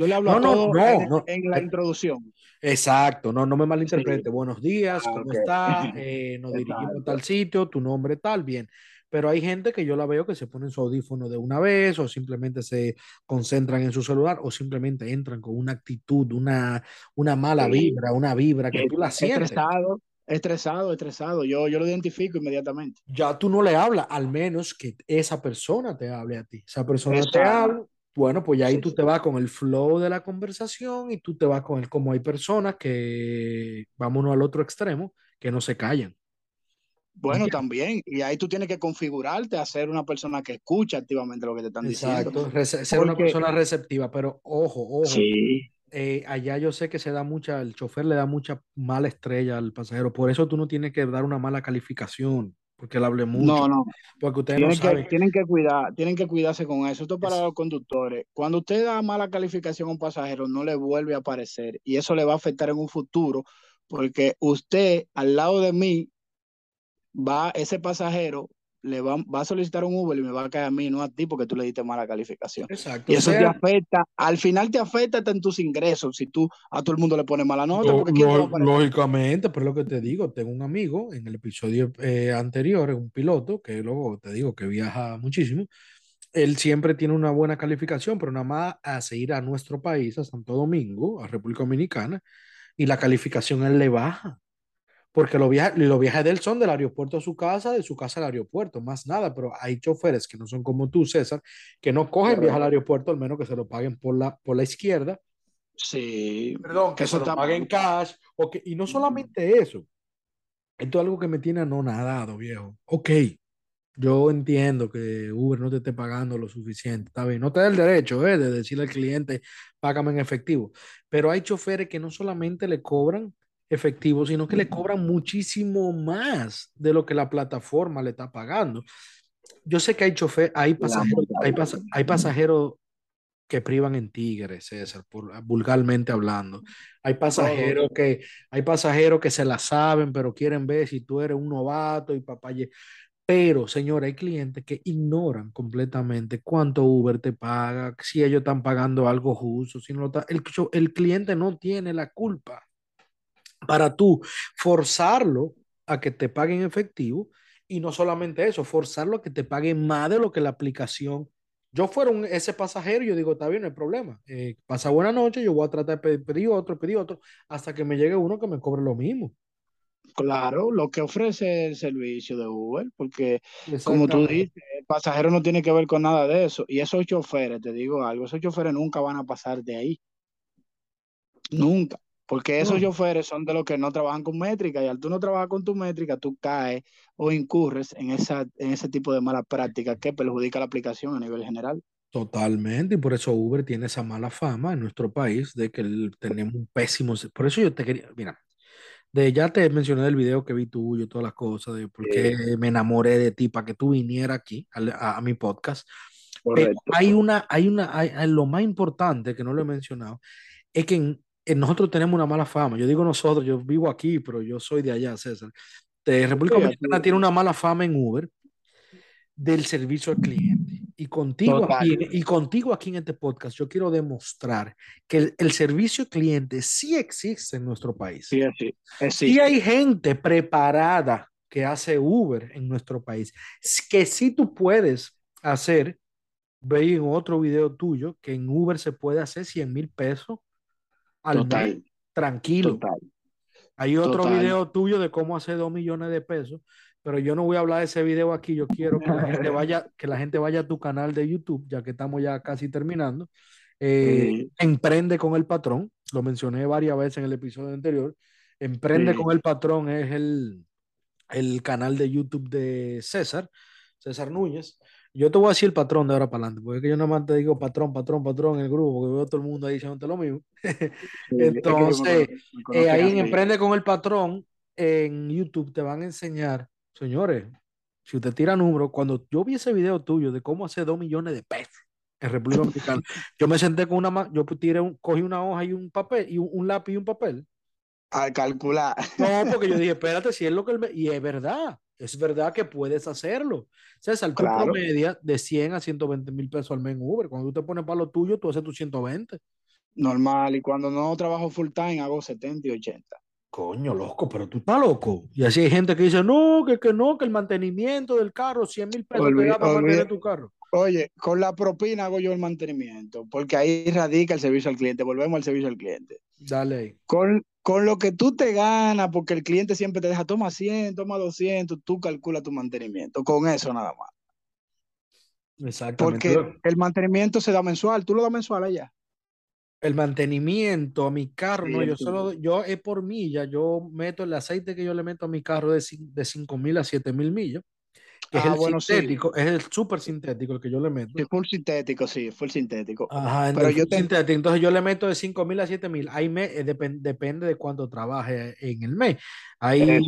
Yo le hablo
No,
a
no,
todos
no,
en,
no.
en la
Eh,
introducción.
Exacto, no, no me
Sí.
malinterprete. Buenos días,
Ah,
¿cómo
ok.
está? Eh, nos dirigimos a tal sitio, tu nombre tal, bien. Pero hay gente que yo la veo que se ponen su audífono de una vez o simplemente se concentran en su celular o simplemente entran con una actitud, una, una mala
Sí.
vibra, una vibra que tú la sientes.
Estresado, estresado, estresado. Yo, yo lo identifico inmediatamente.
Ya tú no le hablas, al menos que esa persona te hable a ti. Esa persona te
Exacto.
habla, bueno, pues ya ahí
Sí,
tú
sí.
te vas con el flow de la conversación y tú te vas con el, como hay personas que, vámonos al otro extremo, que no se callan.
Bueno, también. Y ahí tú tienes que configurarte a ser una persona que escucha activamente lo que te están diciendo.
Exacto, ser una persona receptiva, pero ojo, ojo,
sí,
eh, allá yo sé que se da mucha, el chofer le da mucha mala estrella al pasajero, por eso tú no tienes que dar una mala calificación, porque él hable mucho,
no, no.
porque ustedes no
Tienen que,
saben.
tienen que cuidar, tienen que cuidarse con eso. Esto es para
Es-
los conductores. Cuando usted da mala calificación a un pasajero, no le vuelve a aparecer. Y eso le va a afectar en un futuro, porque usted, al lado de mí, va, ese pasajero le va, va a solicitar un Uber y me va a caer a mí, no a ti, porque tú le diste mala calificación.
Exacto,
Y eso te
sea,
afecta, al final te afecta hasta en tus ingresos, si tú a todo el mundo le pones mala nota, porque ¿quién te va a
lo- lógicamente, pero es lo que te digo, tengo un amigo en el episodio eh, anterior, un piloto, que luego te digo que viaja muchísimo, él siempre tiene una buena calificación, pero nada más hace ir a nuestro país, a Santo Domingo, a República Dominicana, y la calificación él le baja, porque los viajes, los viajes de él son del aeropuerto a su casa, de su casa al aeropuerto, más nada, pero hay choferes que no son como tú, César, que no cogen viaje al
Correcto.
aeropuerto, al menos que se lo paguen por la, por la izquierda,
Sí,
perdón, que
eso
se lo paguen cash, o que, y no solamente eso, esto es algo que me tiene anonadado, viejo. Ok, yo entiendo que Uber no te esté pagando lo suficiente, está bien, no te da el derecho eh, de decirle al cliente, págame en efectivo, pero hay choferes que no solamente le cobran efectivo, sino que le cobran muchísimo más de lo que la plataforma le está pagando. Yo sé que hay chofer, hay pasajeros, hay, pas- hay pasajeros que privan en tigres, César, por, vulgarmente hablando. Hay pasajeros que, hay pasajeros que se la saben, pero quieren ver si tú eres un novato y papá. Pero, señor, hay clientes que ignoran completamente cuánto Uber te paga, si ellos están pagando algo justo, si no el, el cliente no tiene la culpa para tú forzarlo a que te paguen efectivo y no solamente eso, forzarlo a que te paguen más de lo que la aplicación. Yo fuera un, ese pasajero, yo digo, está bien, no hay problema. Eh, pasa buena noche, yo voy a tratar de pedir, pedir otro, pedir otro, hasta que me llegue uno que me cobre lo mismo.
Claro, lo que ofrece el servicio de Uber, porque como tú dices, el pasajero no tiene que ver con nada de eso. Y esos choferes, te digo algo, esos choferes nunca van a pasar de ahí, nunca. Porque esos
No,
choferes son de los que no trabajan con métrica y al tú no trabajar con tu métrica, tú caes o incurres en, esa, en ese tipo de mala práctica que perjudica la aplicación a nivel general.
Totalmente, y por eso Uber tiene esa mala fama en nuestro país de que el- tenemos un pésimo. Por eso yo te quería, mira, de ya te mencioné el video que vi tuyo, todas las cosas, de por qué
Sí,
me enamoré de ti para que tú vinieras aquí al- a, a mi podcast. Pero hay una, hay una, hay, lo más importante que no lo he mencionado es que en nosotros tenemos una mala fama. Yo digo nosotros, yo vivo aquí, pero yo soy de allá, César. República Dominicana tiene una mala fama en Uber del servicio al cliente. Y contigo, aquí, y contigo aquí en este podcast, yo quiero demostrar que el, servicio al cliente sí existe en nuestro país.
Sí,
sí. Y hay gente preparada que hace Uber en nuestro país, que sí tú puedes hacer, ve en otro video tuyo, que en Uber se puede hacer 100 mil pesos al mes, tranquilo. Hay otro video tuyo de cómo hacer 2 millones de pesos pero yo no voy a hablar de ese video aquí. Yo quiero que la gente vaya, que la gente vaya a tu canal de YouTube, ya que estamos ya casi terminando. Eh, emprende con el patrón, lo mencioné varias veces en el episodio anterior. Emprende con el patrón es el, el canal de YouTube de César, César Núñez. Yo te voy a decir el patrón de ahora para adelante, porque es que yo nomás te digo patrón, patrón, patrón en el grupo, porque veo todo el mundo ahí diciéndote lo mismo. Entonces, eh, ahí en Emprende con el patrón, en YouTube te van a enseñar Señores, si usted tira números, cuando yo vi ese video tuyo de cómo hacer dos millones de pesos en República Dominicana, yo me senté con una, yo tiré, un, cogí una hoja y un papel, y un, lápiz y un papel.
Al calcular.
No, porque yo dije, espérate, si es lo que él me... Y es verdad, es verdad que puedes hacerlo. César, tu promedia de 100 a 120 mil pesos al mes en Uber. Cuando tú te pones para lo tuyo, tú haces tus 120.
Normal, y cuando no trabajo full time, hago 70 y 80.
Coño, loco, pero tú estás loco. Y así hay gente que dice, no, que, que no, que el mantenimiento del carro, 100 mil pesos te da para mantener tu carro.
Oye, con la propina hago yo el mantenimiento, porque ahí radica el servicio al cliente. Volvemos al servicio al cliente.
Dale.
Con, con lo que tú te ganas, porque el cliente siempre te deja, toma 100, toma 200, tú calculas tu mantenimiento. Con eso nada más.
Exactamente.
Porque el mantenimiento se da mensual. ¿Tú lo das mensual allá?
el mantenimiento a mi carro, no, yo solo, yo es por milla, yo meto el aceite que yo le meto a mi carro de, de 5 mil a 7 mil millas, que es ah, el sintético, es el súper sintético el que yo le meto.
Sí, full sintético, sí, full sintético.
Ajá, pero yo sintético, entonces yo le meto de 5 mil a 7 mil, ahí me, eh, depende de cuánto trabaje en el mes. Hay,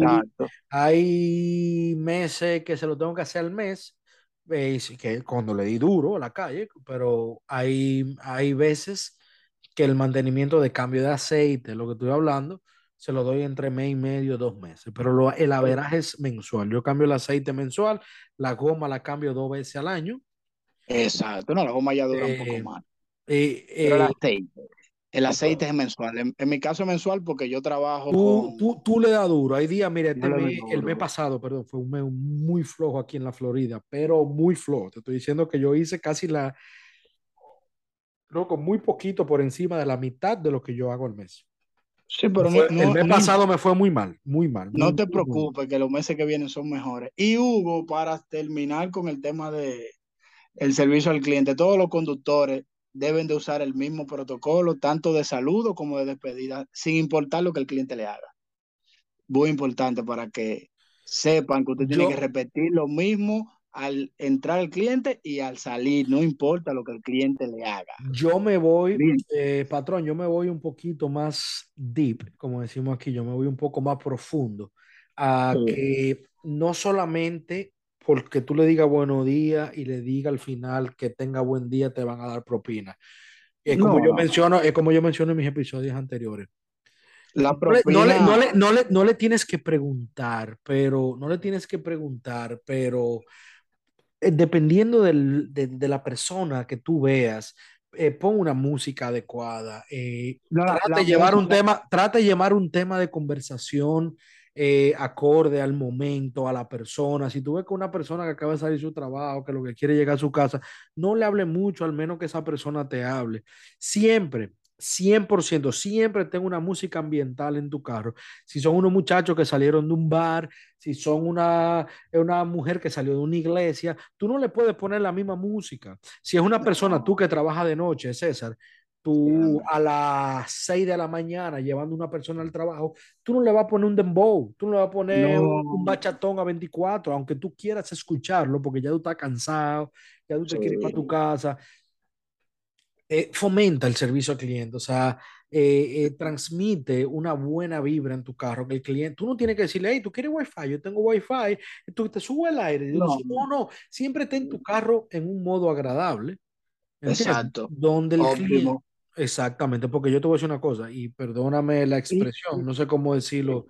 hay meses que se lo tengo que hacer al mes, que cuando le di duro a la calle, pero hay, hay veces que el mantenimiento de cambio de aceite, lo que estoy hablando, se lo doy entre mes y medio, dos meses, pero lo, el averaje es mensual. Yo cambio el aceite mensual, la goma la cambio dos veces al año.
Exacto, no, la goma ya dura un poco eh, más. Eh, pero el eh, aceite, el aceite es mensual. En, mi caso es mensual porque yo trabajo.
Tú, tú, tú le das duro. Hay días, mire, este el mes pasado, perdón, fue un mes muy flojo aquí en la Florida, pero muy flojo. Te estoy diciendo que yo hice casi la, con muy poquito por encima de la mitad de lo que yo hago al mes.
Sí, pero
el mes pasado me fue muy mal, muy mal.
no te preocupes, que los meses que vienen son mejores. Y Hugo, para terminar con el tema de el servicio al cliente, todos los conductores deben de usar el mismo protocolo, tanto de saludo como de despedida, sin importar lo que el cliente le haga. Muy importante para que sepan que usted tiene que repetir lo mismo al entrar el cliente y al salir, no importa lo que el cliente le haga.
Yo me voy, eh, patrón, yo me voy un poquito más deep, como decimos aquí, yo me voy un poco más profundo, a que no solamente porque tú le digas buenos días y le diga al final que tenga buen día, te van a dar propina. Es como yo menciono, es como yo menciono en mis episodios anteriores.
La
propina... no, le, no, le, no, le, no le tienes que preguntar, pero no le tienes que preguntar, pero dependiendo del, de, la persona que tú veas, eh, pon una música adecuada, eh, trata, de llevar un tema, trata de llevar un tema de conversación acorde al momento, a la persona. Si tú ves que una persona que acaba de salir de su trabajo, que lo que quiere llegar a su casa, no le hable mucho, al menos que esa persona te hable. Siempre 100%, siempre tengo una música ambiental en tu carro. Si son unos muchachos que salieron de un bar, si son una, una mujer que salió de una iglesia, tú no le puedes poner la misma música. Si es una persona, tú que trabajas de noche, César, tú a las 6 de la mañana llevando una persona al trabajo, tú no le vas a poner un dembow, tú no le vas a poner un bachatón a 24, aunque tú quieras escucharlo, porque ya tú estás cansado, ya tú te quieres ir para tu casa. Eh, fomenta el servicio al cliente, o sea, eh, eh, transmite una buena vibra en tu carro, que el cliente, tú no tienes que decirle, hey, tú quieres wifi, yo tengo wifi, tú te sube el aire, no. no, no, siempre ten tu carro en un modo agradable.
Exacto.
Donde el cliente, exactamente, porque yo te voy a decir una cosa, y perdóname la expresión, no sé cómo decirlo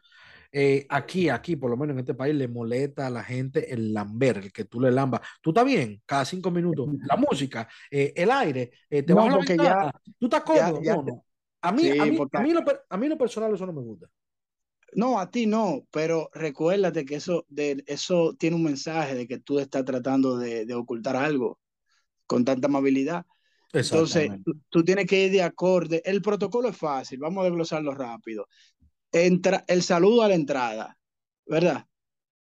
Eh, aquí, aquí, por lo menos en este país, le molesta a la gente el lamber, el que tú le lambas. Tú estás bien, cada cinco minutos. La música, eh, el aire, eh, te
No,
vas a la ventana.
ya,
Tú estás
ya,
cómodo.
ya,
No, no. A mí, a
sí,
mí,
porque
a mí, lo, a mí lo personal eso no me gusta.
no, a ti no, pero recuérdate que eso, de, eso tiene un mensaje de que tú estás tratando de, de ocultar algo con tanta amabilidad. Entonces, tú tienes que ir de acorde. El protocolo es fácil, vamos a desglosarlo rápido. Entra, el saludo a la entrada, ¿verdad?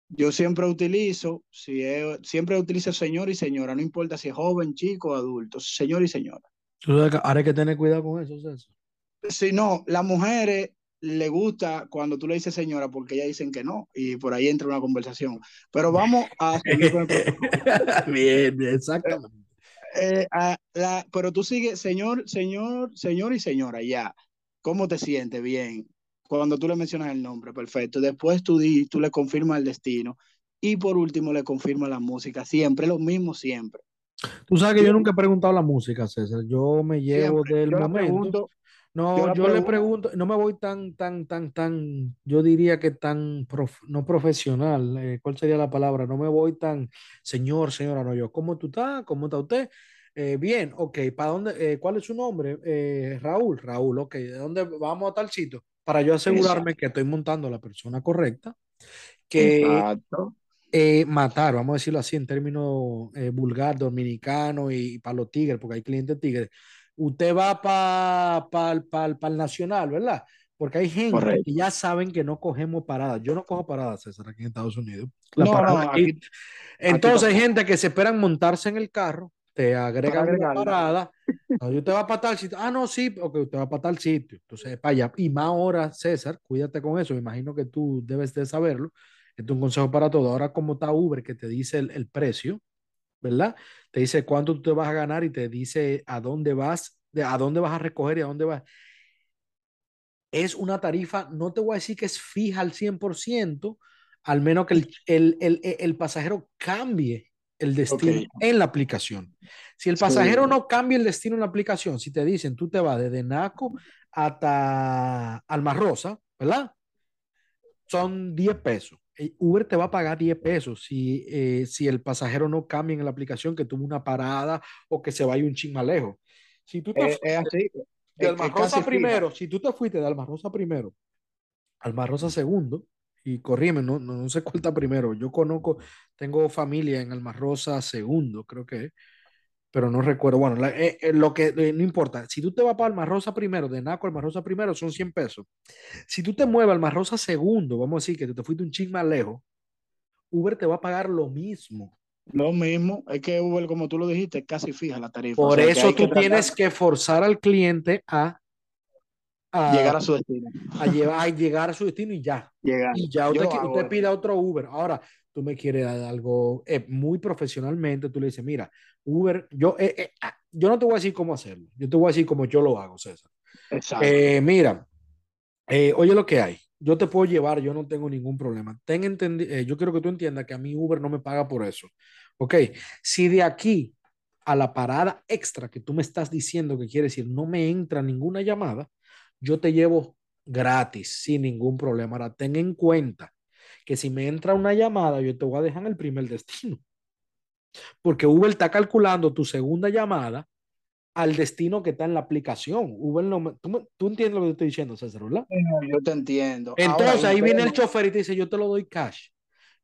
Yo siempre utilizo, si siempre utilizo señor y señora, no importa si es joven, chico o adulto, señor y señora.
Ahora hay que tener cuidado con eso, César.
Si no, las mujeres le gusta cuando tú le dices señora porque ellas dicen que no y por ahí entra una conversación. Pero vamos a seguir con el.
Bien, bien, exactamente.
Eh, a la- pero tú sigues, señor, señor, señor y señora, ya. ¿Cómo te sientes? Bien. Cuando tú le mencionas el nombre, perfecto. Después tú, di, tú le confirmas el destino. Y por último le confirmas la música. Siempre lo mismo, siempre.
Tú sabes que yo
Yo-
nunca he preguntado la música, César. Yo me llevo
Siempre.
del
Yo
momento.
pregunto,
No,
yo
le
pregunto.
pregunto, no me voy tan, tan, tan, tan, yo diría que tan, prof- no profesional, eh, ¿cuál sería la palabra? No me voy tan, señor, señora, no, yo, ¿cómo tú estás? ¿Cómo está usted? Eh, bien, ok, ¿para dónde? eh, ¿cuál es su nombre? Eh, Raúl, Raúl, ok, ¿de dónde vamos a tal sitio? Para yo asegurarme que estoy montando a la persona correcta, que
Exacto.
eh, matar, vamos a decirlo así en términos eh, vulgar, dominicano y, para los tigres, porque hay clientes tigres. Usted va para el nacional, ¿verdad? Porque hay gente
Correcto.
que ya saben que no cogemos paradas. Yo no cojo paradas, César, aquí en Estados Unidos. La
No, no,
aquí.
aquí,
Entonces hay
tampoco.
gente que se esperan montarse en el carro, te
para
agregan una parada. No, usted va para tal sitio. Ah, no, sí, ok, usted va para tal sitio. Entonces, para allá. Y más ahora, César, cuídate con eso. Me imagino que tú debes de saberlo. Esto es un consejo para todo. Ahora, como está Uber, que te dice el, el precio, ¿verdad? Te dice cuánto tú te vas a ganar y te dice a dónde vas, de, a dónde vas a recoger y a dónde vas. Es una tarifa, no te voy a decir que es fija al 100%, al menos que el, el, el, el pasajero cambie el destino en la aplicación. Si el
Sí.
pasajero no cambia el destino en la aplicación, si te dicen tú te vas desde Naco hasta Alma Rosa, ¿verdad? Son 10 pesos. Eh, Uber te va a pagar 10 pesos si, eh, si el pasajero no cambia en la aplicación, que tuvo una parada o que se vaya un ching más lejos. Si tú te
es
fuiste
así.
de Alma Rosa
fija.
primero, si tú te fuiste de Alma Rosa primero, Alma Rosa segundo, y corrígeme, no, no, no sé cuál está primero. Yo conozco, tengo familia en Alma Rosa segundo, creo que pero no recuerdo. Bueno, la- eh, eh, lo que eh, no importa. Si tú te vas para Alma Rosa primero, de Naco a primero, son 100 pesos. Si tú te mueves a Alma Rosa segundo, vamos a decir que te fuiste un ching más lejos, Uber te va a pagar lo mismo.
Lo mismo, es que Uber, como tú lo dijiste, casi fija la tarifa. O
Por
sea, que
eso
que
tú tienes que forzar al cliente a, a,
llegar a su destino.
a llevar, a llegar a su destino y ya.
Llegar.
Y ya usted, usted pide otro Uber. Ahora, tú me quieres dar algo eh, muy profesionalmente, tú le dices, mira, Uber, yo, eh, eh, ah, yo no te voy a decir cómo hacerlo, yo te voy a decir cómo yo lo hago, César.
Exacto.
Eh, mira, eh, oye lo que hay, yo te puedo llevar, yo no tengo ningún problema. Ten entendi- yo quiero que tú entiendas que a mí Uber no me paga por eso. Ok, si de aquí a la parada extra que tú me estás diciendo que quiere decir no me entra ninguna llamada, yo te llevo gratis, sin ningún problema. Ahora, ten en cuenta que si me entra una llamada, yo te voy a dejar en el primer destino, porque Uber está calculando tu segunda llamada al destino que está en la aplicación. Uber no tú, entiendes lo que te estoy diciendo, César, ¿verdad?
Yo te entiendo.
Entonces
Ahora,
ahí viene el chofer y te dice, yo te lo doy cash.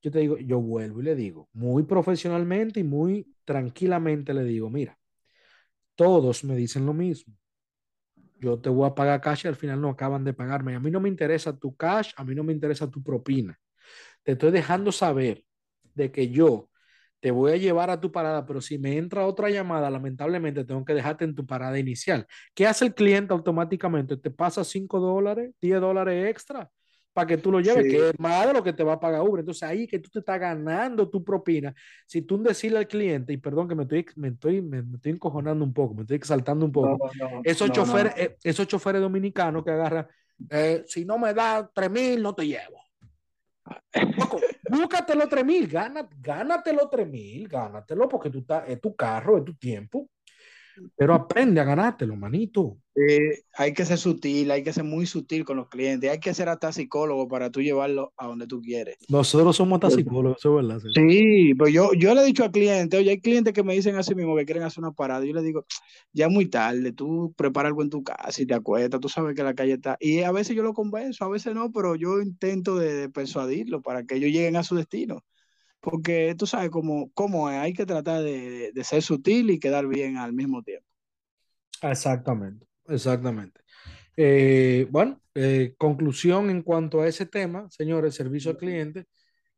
Yo te digo, yo vuelvo y le digo, muy profesionalmente y muy tranquilamente le digo, mira, todos me dicen lo mismo. Yo te voy a pagar cash y al final no acaban de pagarme. A mí no me interesa tu cash, a mí no me interesa tu propina. Te estoy dejando saber de que yo te voy a llevar a tu parada, pero si me entra otra llamada, lamentablemente tengo que dejarte en tu parada inicial. ¿Qué hace el cliente automáticamente? Te pasa 5 dólares, 10 dólares extra para que tú lo lleves,
Sí.
que es más de lo que te va a pagar Uber. Entonces ahí que tú te estás ganando tu propina. Si tú decirle al cliente, y perdón que me estoy, me estoy, me, me estoy encojonando un poco, me estoy exaltando un poco,
No, no,
esos,
no,
choferes, eh, esos choferes dominicanos que agarran, eh, si no me da 3 mil, no te llevo. Loco, búscate los 3 mil, gánate los 3 mil, gánatelo porque tú estás, es tu carro, es tu tiempo. Pero aprende a ganártelo, manito.
Eh, hay que ser sutil, hay que ser muy sutil con los clientes, hay que ser hasta psicólogo para tú llevarlo a donde tú quieres.
Nosotros somos hasta psicólogos, eso es verdad.
Sí, pero yo, yo le he dicho a clientes, oye, hay clientes que me dicen así mismo que quieren hacer una parada, yo le digo, ya es muy tarde, tú prepara algo en tu casa y te acuestas, tú sabes que la calle está, y a veces yo lo convenzo, a veces no, pero yo intento de, persuadirlo para que ellos lleguen a su destino porque tú sabes cómo, cómo es, hay que tratar de, de, ser sutil y quedar bien al mismo tiempo.
Exactamente, exactamente. Eh, bueno, eh, conclusión en cuanto a ese tema, señores, servicio al cliente.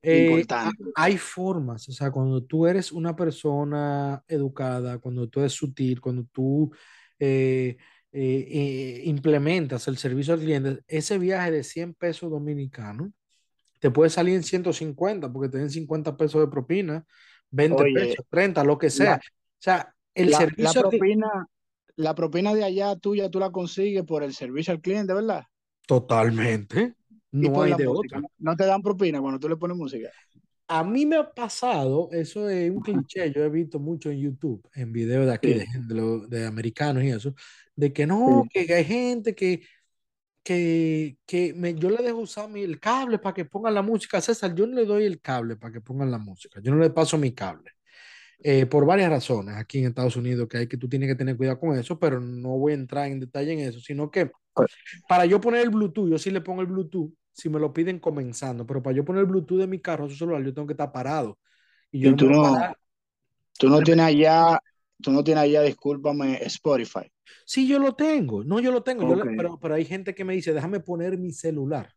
Eh, Importante. Hay formas, o sea, cuando tú eres una persona educada, cuando tú eres sutil, cuando tú implementas el servicio al cliente, ese viaje de 100 pesos dominicanos te puede salir en 150 porque te den 50 pesos de propina, 20 pesos, 30, lo que sea. o sea, el servicio.
La propina, la propina de allá tuya tú la consigues por el servicio al cliente, ¿verdad?
Totalmente. No hay de otra.
No te dan propina cuando tú le pones música.
A mí me ha pasado, eso es un cliché, yo he visto mucho en YouTube, en videos de aquí, de, de, americanos y eso, de que no, que hay gente que que, que me, yo le dejo usar mi, el cable para que pongan la música. César, yo no le doy el cable para que pongan la música. Yo no le paso mi cable. Eh, por varias razones aquí en Estados Unidos que hay que tú tienes que tener cuidado con eso, pero no voy a entrar en detalle en eso, sino que pues para yo poner el Bluetooth, yo sí le pongo el Bluetooth si me lo piden comenzando, pero para yo poner el Bluetooth de mi carro a su celular, yo tengo que estar parado.
Y, yo tú, no, tú no tienes allá, tú no tienes allá, discúlpame, Spotify.
Sí, yo lo tengo. No, yo lo tengo. pero, pero hay gente que me dice, déjame poner mi celular.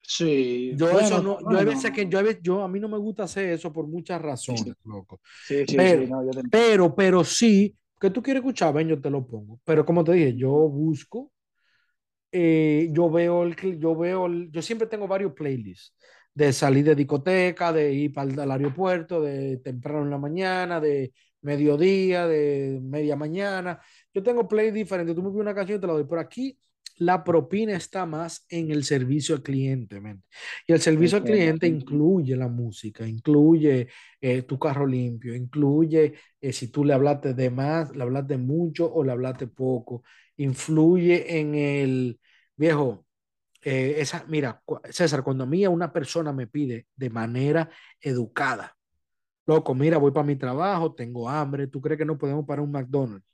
Sí.
Yo eso no, yo hay veces que yo, yo a mí no me gusta hacer eso por muchas razones, loco.
Sí, sí,
pero,
sí, no,
pero, pero sí, que tú quieres escuchar, ven, yo te lo pongo. Pero como te dije, yo busco, eh, yo veo el, yo veo, el, yo siempre tengo varios playlists de salir de discoteca, de ir para el, aeropuerto, de temprano en la mañana, de mediodía, de media mañana. Yo tengo play diferente. Tú me pides una canción y te la doy. Pero aquí la propina está más en el servicio al cliente. Y el servicio al cliente incluye la música, incluye eh, tu carro limpio, incluye eh, si tú le hablaste de más, le hablaste mucho o le hablaste poco. Influye en el viejo. Eh, esa, mira, César, cuando a mí una persona me pide de manera educada, loco, mira, voy para mi trabajo, tengo hambre, ¿tú crees que no podemos parar un McDonald's?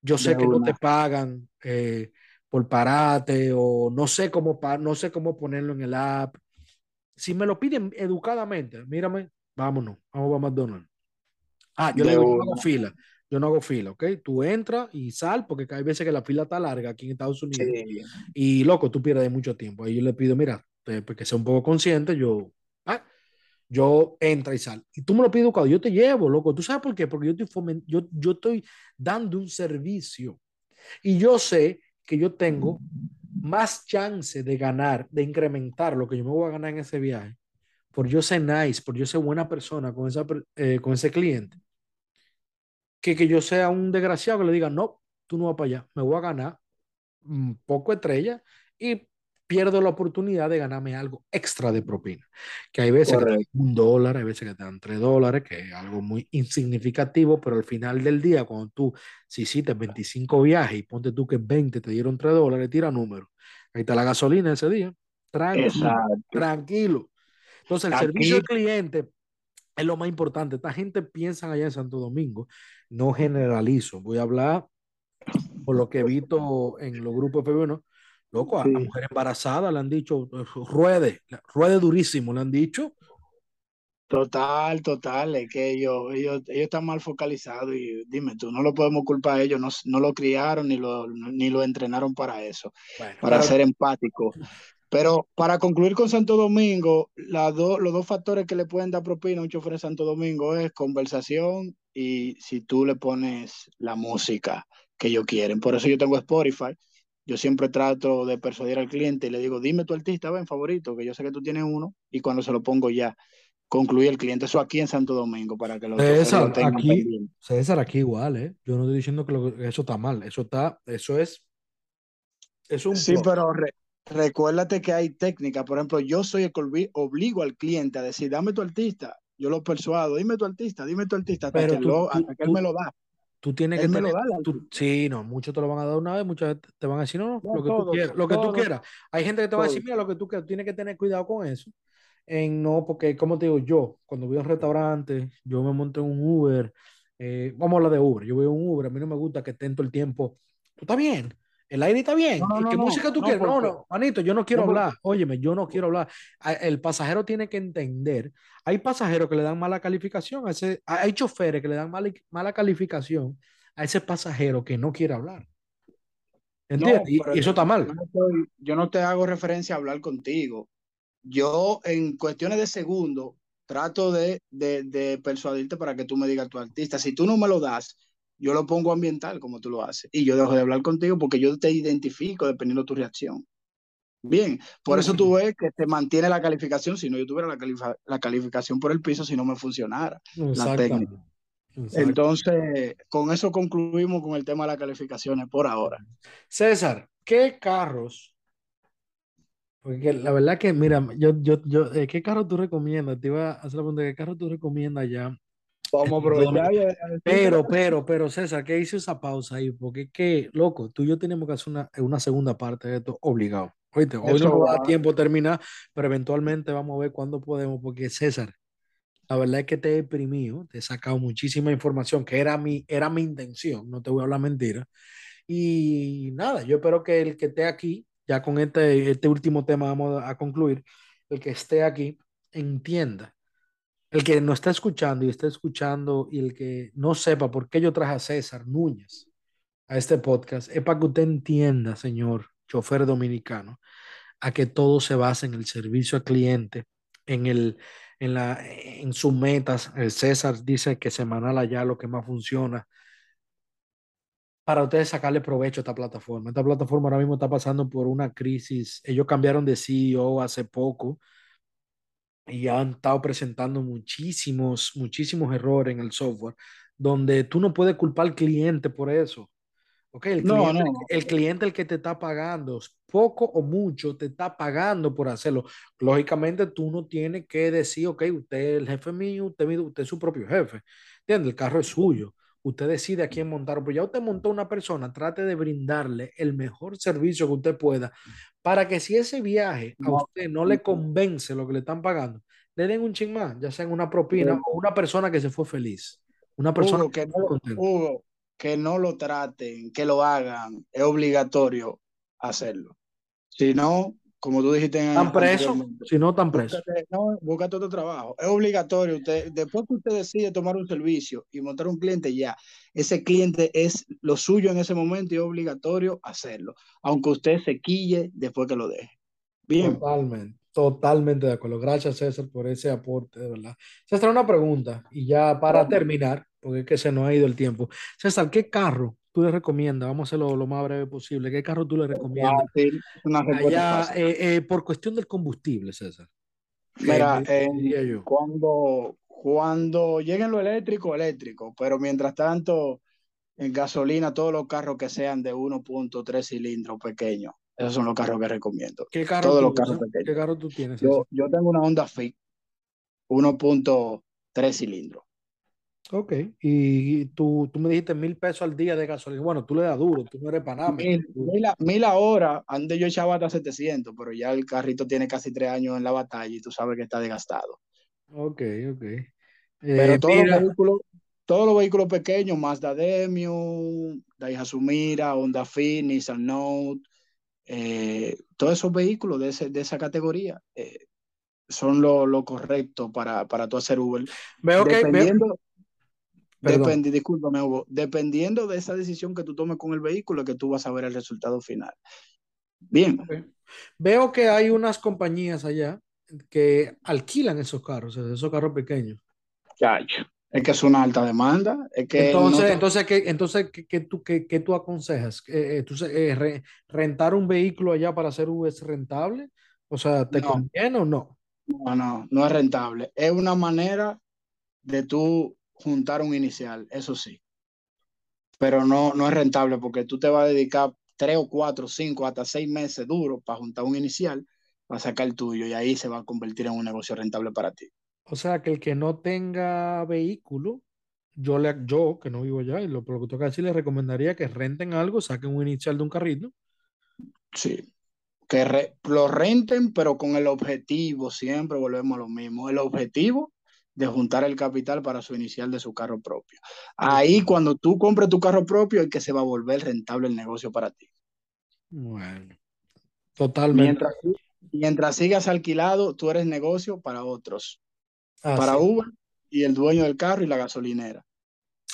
Yo sé que no te pagan eh, por parate o no sé cómo no sé cómo ponerlo en el app. Si me lo piden educadamente, mírame, vámonos, vamos a McDonald's. Ah, yo le digo, yo no hago fila, yo no hago fila, ¿ok? Tú entras y sal, porque hay veces que la fila está larga aquí en Estados Unidos. Y loco, tú pierdes mucho tiempo. Ahí yo le pido, mira, porque pues, sea un poco consciente, yo, yo entra y sal. Y tú me lo pides educado, yo te llevo, loco. ¿Tú sabes por qué? Porque yo estoy, yo, yo estoy dando un servicio. Y yo sé que yo tengo más chance de ganar, de incrementar lo que yo me voy a ganar en ese viaje, por yo ser nice, por yo ser buena persona con, esa, eh, con ese cliente, que que yo sea un desgraciado que le diga, no, tú no vas para allá, me voy a ganar un poco estrella y pierdo la oportunidad de ganarme algo extra de propina. Que hay veces que te dan un dólar, hay veces que te dan tres dólares, que es algo muy insignificativo, pero al final del día, cuando tú, si hiciste 25 viajes y ponte tú que 20 te dieron tres dólares, tira número. Ahí está la gasolina ese día. Tranquilo. Tranquilo. Entonces, el servicio al cliente es lo más importante. Esta gente piensa allá en Santo Domingo. No generalizo. Voy a hablar por lo que he visto en los grupos de Loco, a la mujer embarazada le han dicho, ruede, ruede durísimo, le han dicho.
Total, total, es que ellos, ellos, ellos están mal focalizados y dime tú, no lo podemos culpar a ellos, no, no lo criaron ni lo, ni lo entrenaron para eso, para ser empático. Pero para concluir con Santo Domingo, los dos factores que le pueden dar propina a un chofer de Santo Domingo es conversación y si tú le pones la música que ellos quieren. Por eso yo tengo Spotify yo siempre trato de persuadir al cliente y le digo, dime tu artista, ven, favorito, que yo sé que tú tienes uno, y cuando se lo pongo ya, concluye el cliente. Eso aquí en Santo Domingo, para que lo,
César, aquí, César, aquí igual, ¿eh? Yo no estoy diciendo que, eso está mal, eso está, eso es, es un...
Sí, pero recuérdate que hay técnica, por ejemplo, yo soy el que obligo al cliente a decir, dame tu artista, yo lo persuado, dime tu artista, dime tu artista, hasta, que, lo, hasta que él me lo da
Tú tienes que tener, sí, no, muchos te lo van a dar una vez, muchos te van a decir, no, no, lo que tú quieras, lo que tú quieras. Hay gente que te va a decir, mira, lo que tú quieras, tienes que tener cuidado con eso. En no, porque como te digo, yo, cuando voy a un restaurante, yo me monto en un Uber, eh, vamos a hablar de Uber, yo voy a un Uber, a mí no me gusta que estén todo el tiempo, tú estás bien, el aire está bien. ¿Qué música tú quieres? No, no, manito, yo no quiero hablar. Óyeme, yo no quiero hablar. El pasajero tiene que entender. Hay pasajeros que le dan mala calificación a ese, hay choferes que le dan mala, mala calificación a ese pasajero que no quiere hablar. ¿Entiendes? y, eso está mal.
Yo no, te hago referencia a hablar contigo. Yo, en cuestiones de segundos, trato de, de, de persuadirte para que tú me digas tu artista. Si tú no me lo das, yo lo pongo ambiental como tú lo haces y yo dejo de hablar contigo porque yo te identifico dependiendo de tu reacción. Bien, por eso tú ves que te mantiene la calificación, si no yo tuviera la, la calificación por el piso si no me funcionara la técnica. Entonces, con eso concluimos con el tema de las calificaciones por ahora.
César, ¿qué carros? Porque la verdad que, mira, yo, yo, yo, eh, ¿qué carro tú recomiendas? Te iba a hacer la pregunta, ¿qué carro tú recomiendas ya pero, pero, pero, César, ¿qué hizo esa pausa ahí? Porque es que, loco, tú y yo tenemos que hacer una, una segunda parte de esto obligado. Oíste, hoy no nos da tiempo terminar, pero eventualmente vamos a ver cuándo podemos, porque César, la verdad es que te he deprimido, te he sacado muchísima información, que era mi, era mi intención, no te voy a hablar mentira. Y nada, yo espero que el que esté aquí, ya con este, este último tema vamos a concluir, el que esté aquí entienda el que no está escuchando y está escuchando y el que no sepa por qué yo traje a César Núñez a este podcast, es para que usted entienda, señor chofer dominicano, a que todo se basa en el servicio al cliente, en, el, en, la, en sus metas. El César dice que semanal allá lo que más funciona. Para ustedes sacarle provecho a esta plataforma. Esta plataforma ahora mismo está pasando por una crisis. Ellos cambiaron de CEO hace poco y han estado presentando muchísimos, muchísimos errores en el software, donde tú no puedes culpar al cliente por eso. Okay, el, no, cliente, no. el cliente el que te está pagando, poco o mucho, te está pagando por hacerlo. Lógicamente tú no tienes que decir, ok, usted es el jefe mío, usted, usted es su propio jefe. ¿Entiendes? El carro es suyo. Usted decide a quién montar, pero ya usted montó una persona, trate de brindarle el mejor servicio que usted pueda para que si ese viaje a usted no le convence lo que le están pagando, le den un ching más, ya sea en una propina o una persona que se fue feliz. Una persona
que, no, Hugo, que no lo traten, que lo hagan, es obligatorio hacerlo. Si no, como tú dijiste
¿Están presos? Si no, están presos.
No, búscate otro trabajo. Es obligatorio. Usted, después que usted decide tomar un servicio y montar un cliente, ya, ese cliente es lo suyo en ese momento y es obligatorio hacerlo. Aunque usted se quille después que lo deje. Bien.
Totalmente, totalmente de acuerdo. Gracias, César, por ese aporte, de verdad. César, una pregunta, y ya para terminar, porque es que se nos ha ido el tiempo. César, ¿qué carro tú le recomiendas? Vamos a hacerlo lo más breve posible. ¿Qué carro tú le recomiendas? Eh, eh, por cuestión del combustible, César.
Mira, cuando, cuando lleguen lo eléctrico, eléctrico, pero mientras tanto, en gasolina, todos los carros que sean de 1.3 cilindros pequeños, esos son los carros que recomiendo.
¿Qué carro, todos tú, los carros ¿Qué carro tú tienes?
Yo, yo tengo una Honda Fit 1.3 cilindros.
Ok, y tú, tú me dijiste mil pesos al día de gasolina. Bueno, tú le das duro, tú no eres para
Mil, mil, a hora, antes yo echaba hasta 700, pero ya el carrito tiene casi tres años en la batalla y tú sabes que está desgastado.
Ok, ok.
pero eh, todos, los vehículos, todos los vehículos pequeños, Mazda Demio, Daihatsu Mira, Honda Fit, Nissan Note, eh, todos esos vehículos de, ese, de esa categoría eh, son lo, lo, correcto para, para tú hacer Uber.
Veo que,
Depende, discúlpame, Hugo. Dependiendo de esa decisión que tú tomes con el vehículo, que tú vas a ver el resultado final. Bien.
Veo que hay unas compañías allá que alquilan esos carros, esos carros pequeños.
Es que es una alta demanda. Es que
entonces, entonces, ¿qué, entonces ¿qué, tú, qué, qué tú aconsejas? Eh, ¿tú, eh, ¿Rentar un vehículo allá para hacer es rentable? O sea, ¿te conviene o no?
No, no, no es rentable. Es una manera de tú juntar un inicial, eso sí. Pero no, no es rentable porque tú te vas a dedicar tres o cuatro, cinco, hasta seis meses duros para juntar un inicial, para sacar el tuyo y ahí se va a convertir en un negocio rentable para ti.
O sea que el que no tenga vehículo yo, le, yo que no vivo allá, y lo, por lo que toca decir, les recomendaría que renten algo, saquen un inicial de un carrito.
Sí, que re, lo renten, pero con el objetivo, siempre volvemos a lo mismo, el objetivo de juntar el capital para su inicial de su carro propio. Ahí cuando tú compres tu carro propio es que se va a volver rentable el negocio para ti.
Bueno, totalmente.
Mientras, mientras sigas alquilado, tú eres negocio para otros.
Así,
para Uber y el dueño del carro y la gasolinera.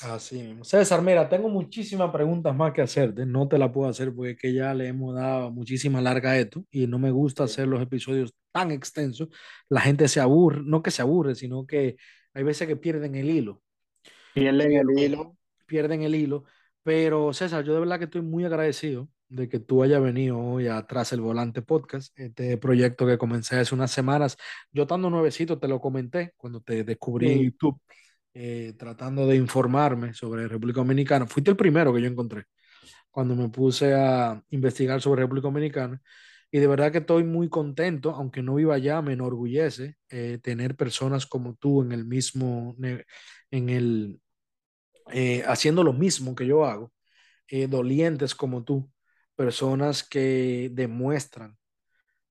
Así mismo. César, mira, tengo muchísimas preguntas más que hacerte. No te la puedo hacer porque es que ya le hemos dado muchísima larga a esto y no me gusta hacer los episodios tan extensos. La gente se aburre, no que se aburre, sino que hay veces que pierden el hilo.
Pierden el hilo.
Pierden el hilo. Pero César, yo de verdad que estoy muy agradecido de que tú hayas venido hoy atrás el volante podcast, este proyecto que comencé hace unas semanas. Yo estando nuevecito te lo comenté cuando te descubrí en. YouTube, eh, tratando de informarme sobre República Dominicana. Fuiste el primero que yo encontré cuando me puse a investigar sobre República Dominicana. Y de verdad que estoy muy contento, aunque no viva allá, me enorgullece eh, tener personas como tú en el mismo, en el, eh, haciendo lo mismo que yo hago, eh, dolientes como tú, personas que demuestran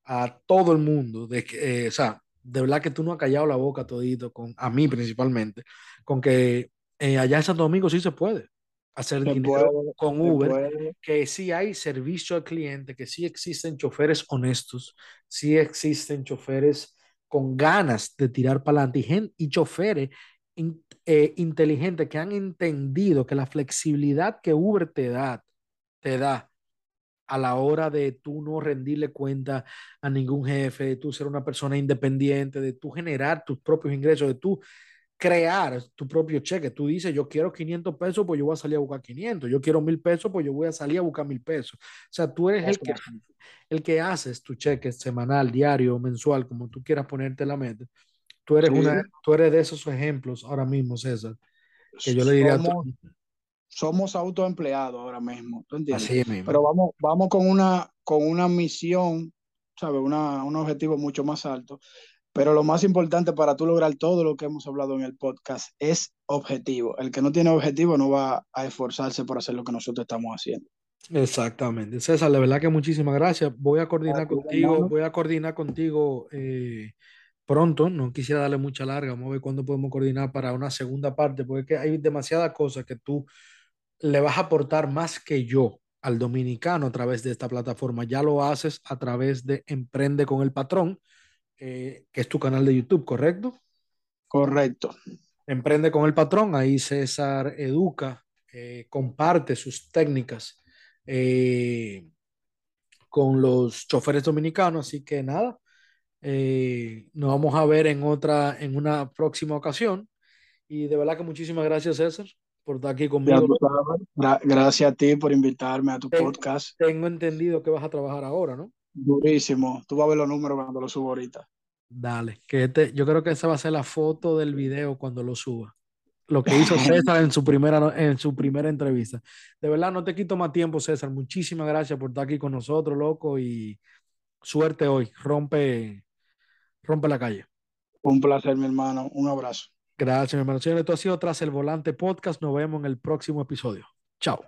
a todo el mundo de que, o sea, de verdad que tú no has callado la boca todito, con, a mí principalmente, con que eh, allá en Santo Domingo sí se puede hacer
Se
dinero
puede,
con Uber,
puede.
que sí hay servicio al cliente, que sí existen choferes honestos, sí existen choferes con ganas de tirar para adelante y, y choferes in- eh, inteligentes que han entendido que la flexibilidad que Uber te da, te da a la hora de tú no rendirle cuenta a ningún jefe, de tú ser una persona independiente, de tú generar tus propios ingresos, de tú crear tu propio cheque. Tú dices, yo quiero 500 pesos, pues yo voy a salir a buscar 500. Yo quiero 1000 pesos, pues yo voy a salir a buscar 1000 pesos. O sea, tú eres el que, el que haces tu cheque semanal, diario, mensual, como tú quieras ponerte la meta. Tú eres,
Sí.
una, tú eres de esos ejemplos ahora mismo, César, que yo le diría a todo
Somos, autoempleados ahora mismo, ¿tú entiendes?
así mismo.
Pero vamos, vamos con una, con una misión, ¿sabes? Una, un objetivo mucho más alto. Pero lo más importante para tú lograr todo lo que hemos hablado en el podcast es objetivo. El que no tiene objetivo no va a esforzarse por hacer lo que nosotros estamos haciendo.
Exactamente. César, de verdad que muchísimas gracias. Voy a coordinar contigo,
hermano.
voy a coordinar contigo eh, pronto. No quisiera darle mucha larga. Vamos a ver cuándo podemos coordinar para una segunda parte, porque hay demasiadas cosas que tú le vas a aportar más que yo al dominicano a través de esta plataforma. Ya lo haces a través de Emprende con el Patrón, eh, que es tu canal de YouTube, ¿correcto?
Correcto.
Emprende con el patrón, ahí César educa, eh, comparte sus técnicas eh, con los choferes dominicanos, así que nada, nos vamos a ver en otra, en una próxima ocasión. Y de verdad que muchísimas gracias, César, por estar aquí conmigo.
Gra- gracias a ti por invitarme a tu podcast.
Tengo entendido que vas a trabajar ahora, ¿no?
Durísimo. Tú vas a ver los números cuando los subo ahorita.
Dale, que este, yo creo que esa va a ser la foto del video cuando lo suba. Lo que hizo César en su primera, en su primera entrevista. De verdad, no te quito más tiempo, César. Muchísimas gracias por estar aquí con nosotros, loco, y suerte hoy. Rompe, rompe la calle.
Un placer, mi hermano. Un abrazo.
Gracias, mi hermano. Señores, esto ha sido Tras el Volante Podcast. Nos vemos en el próximo episodio. Chao.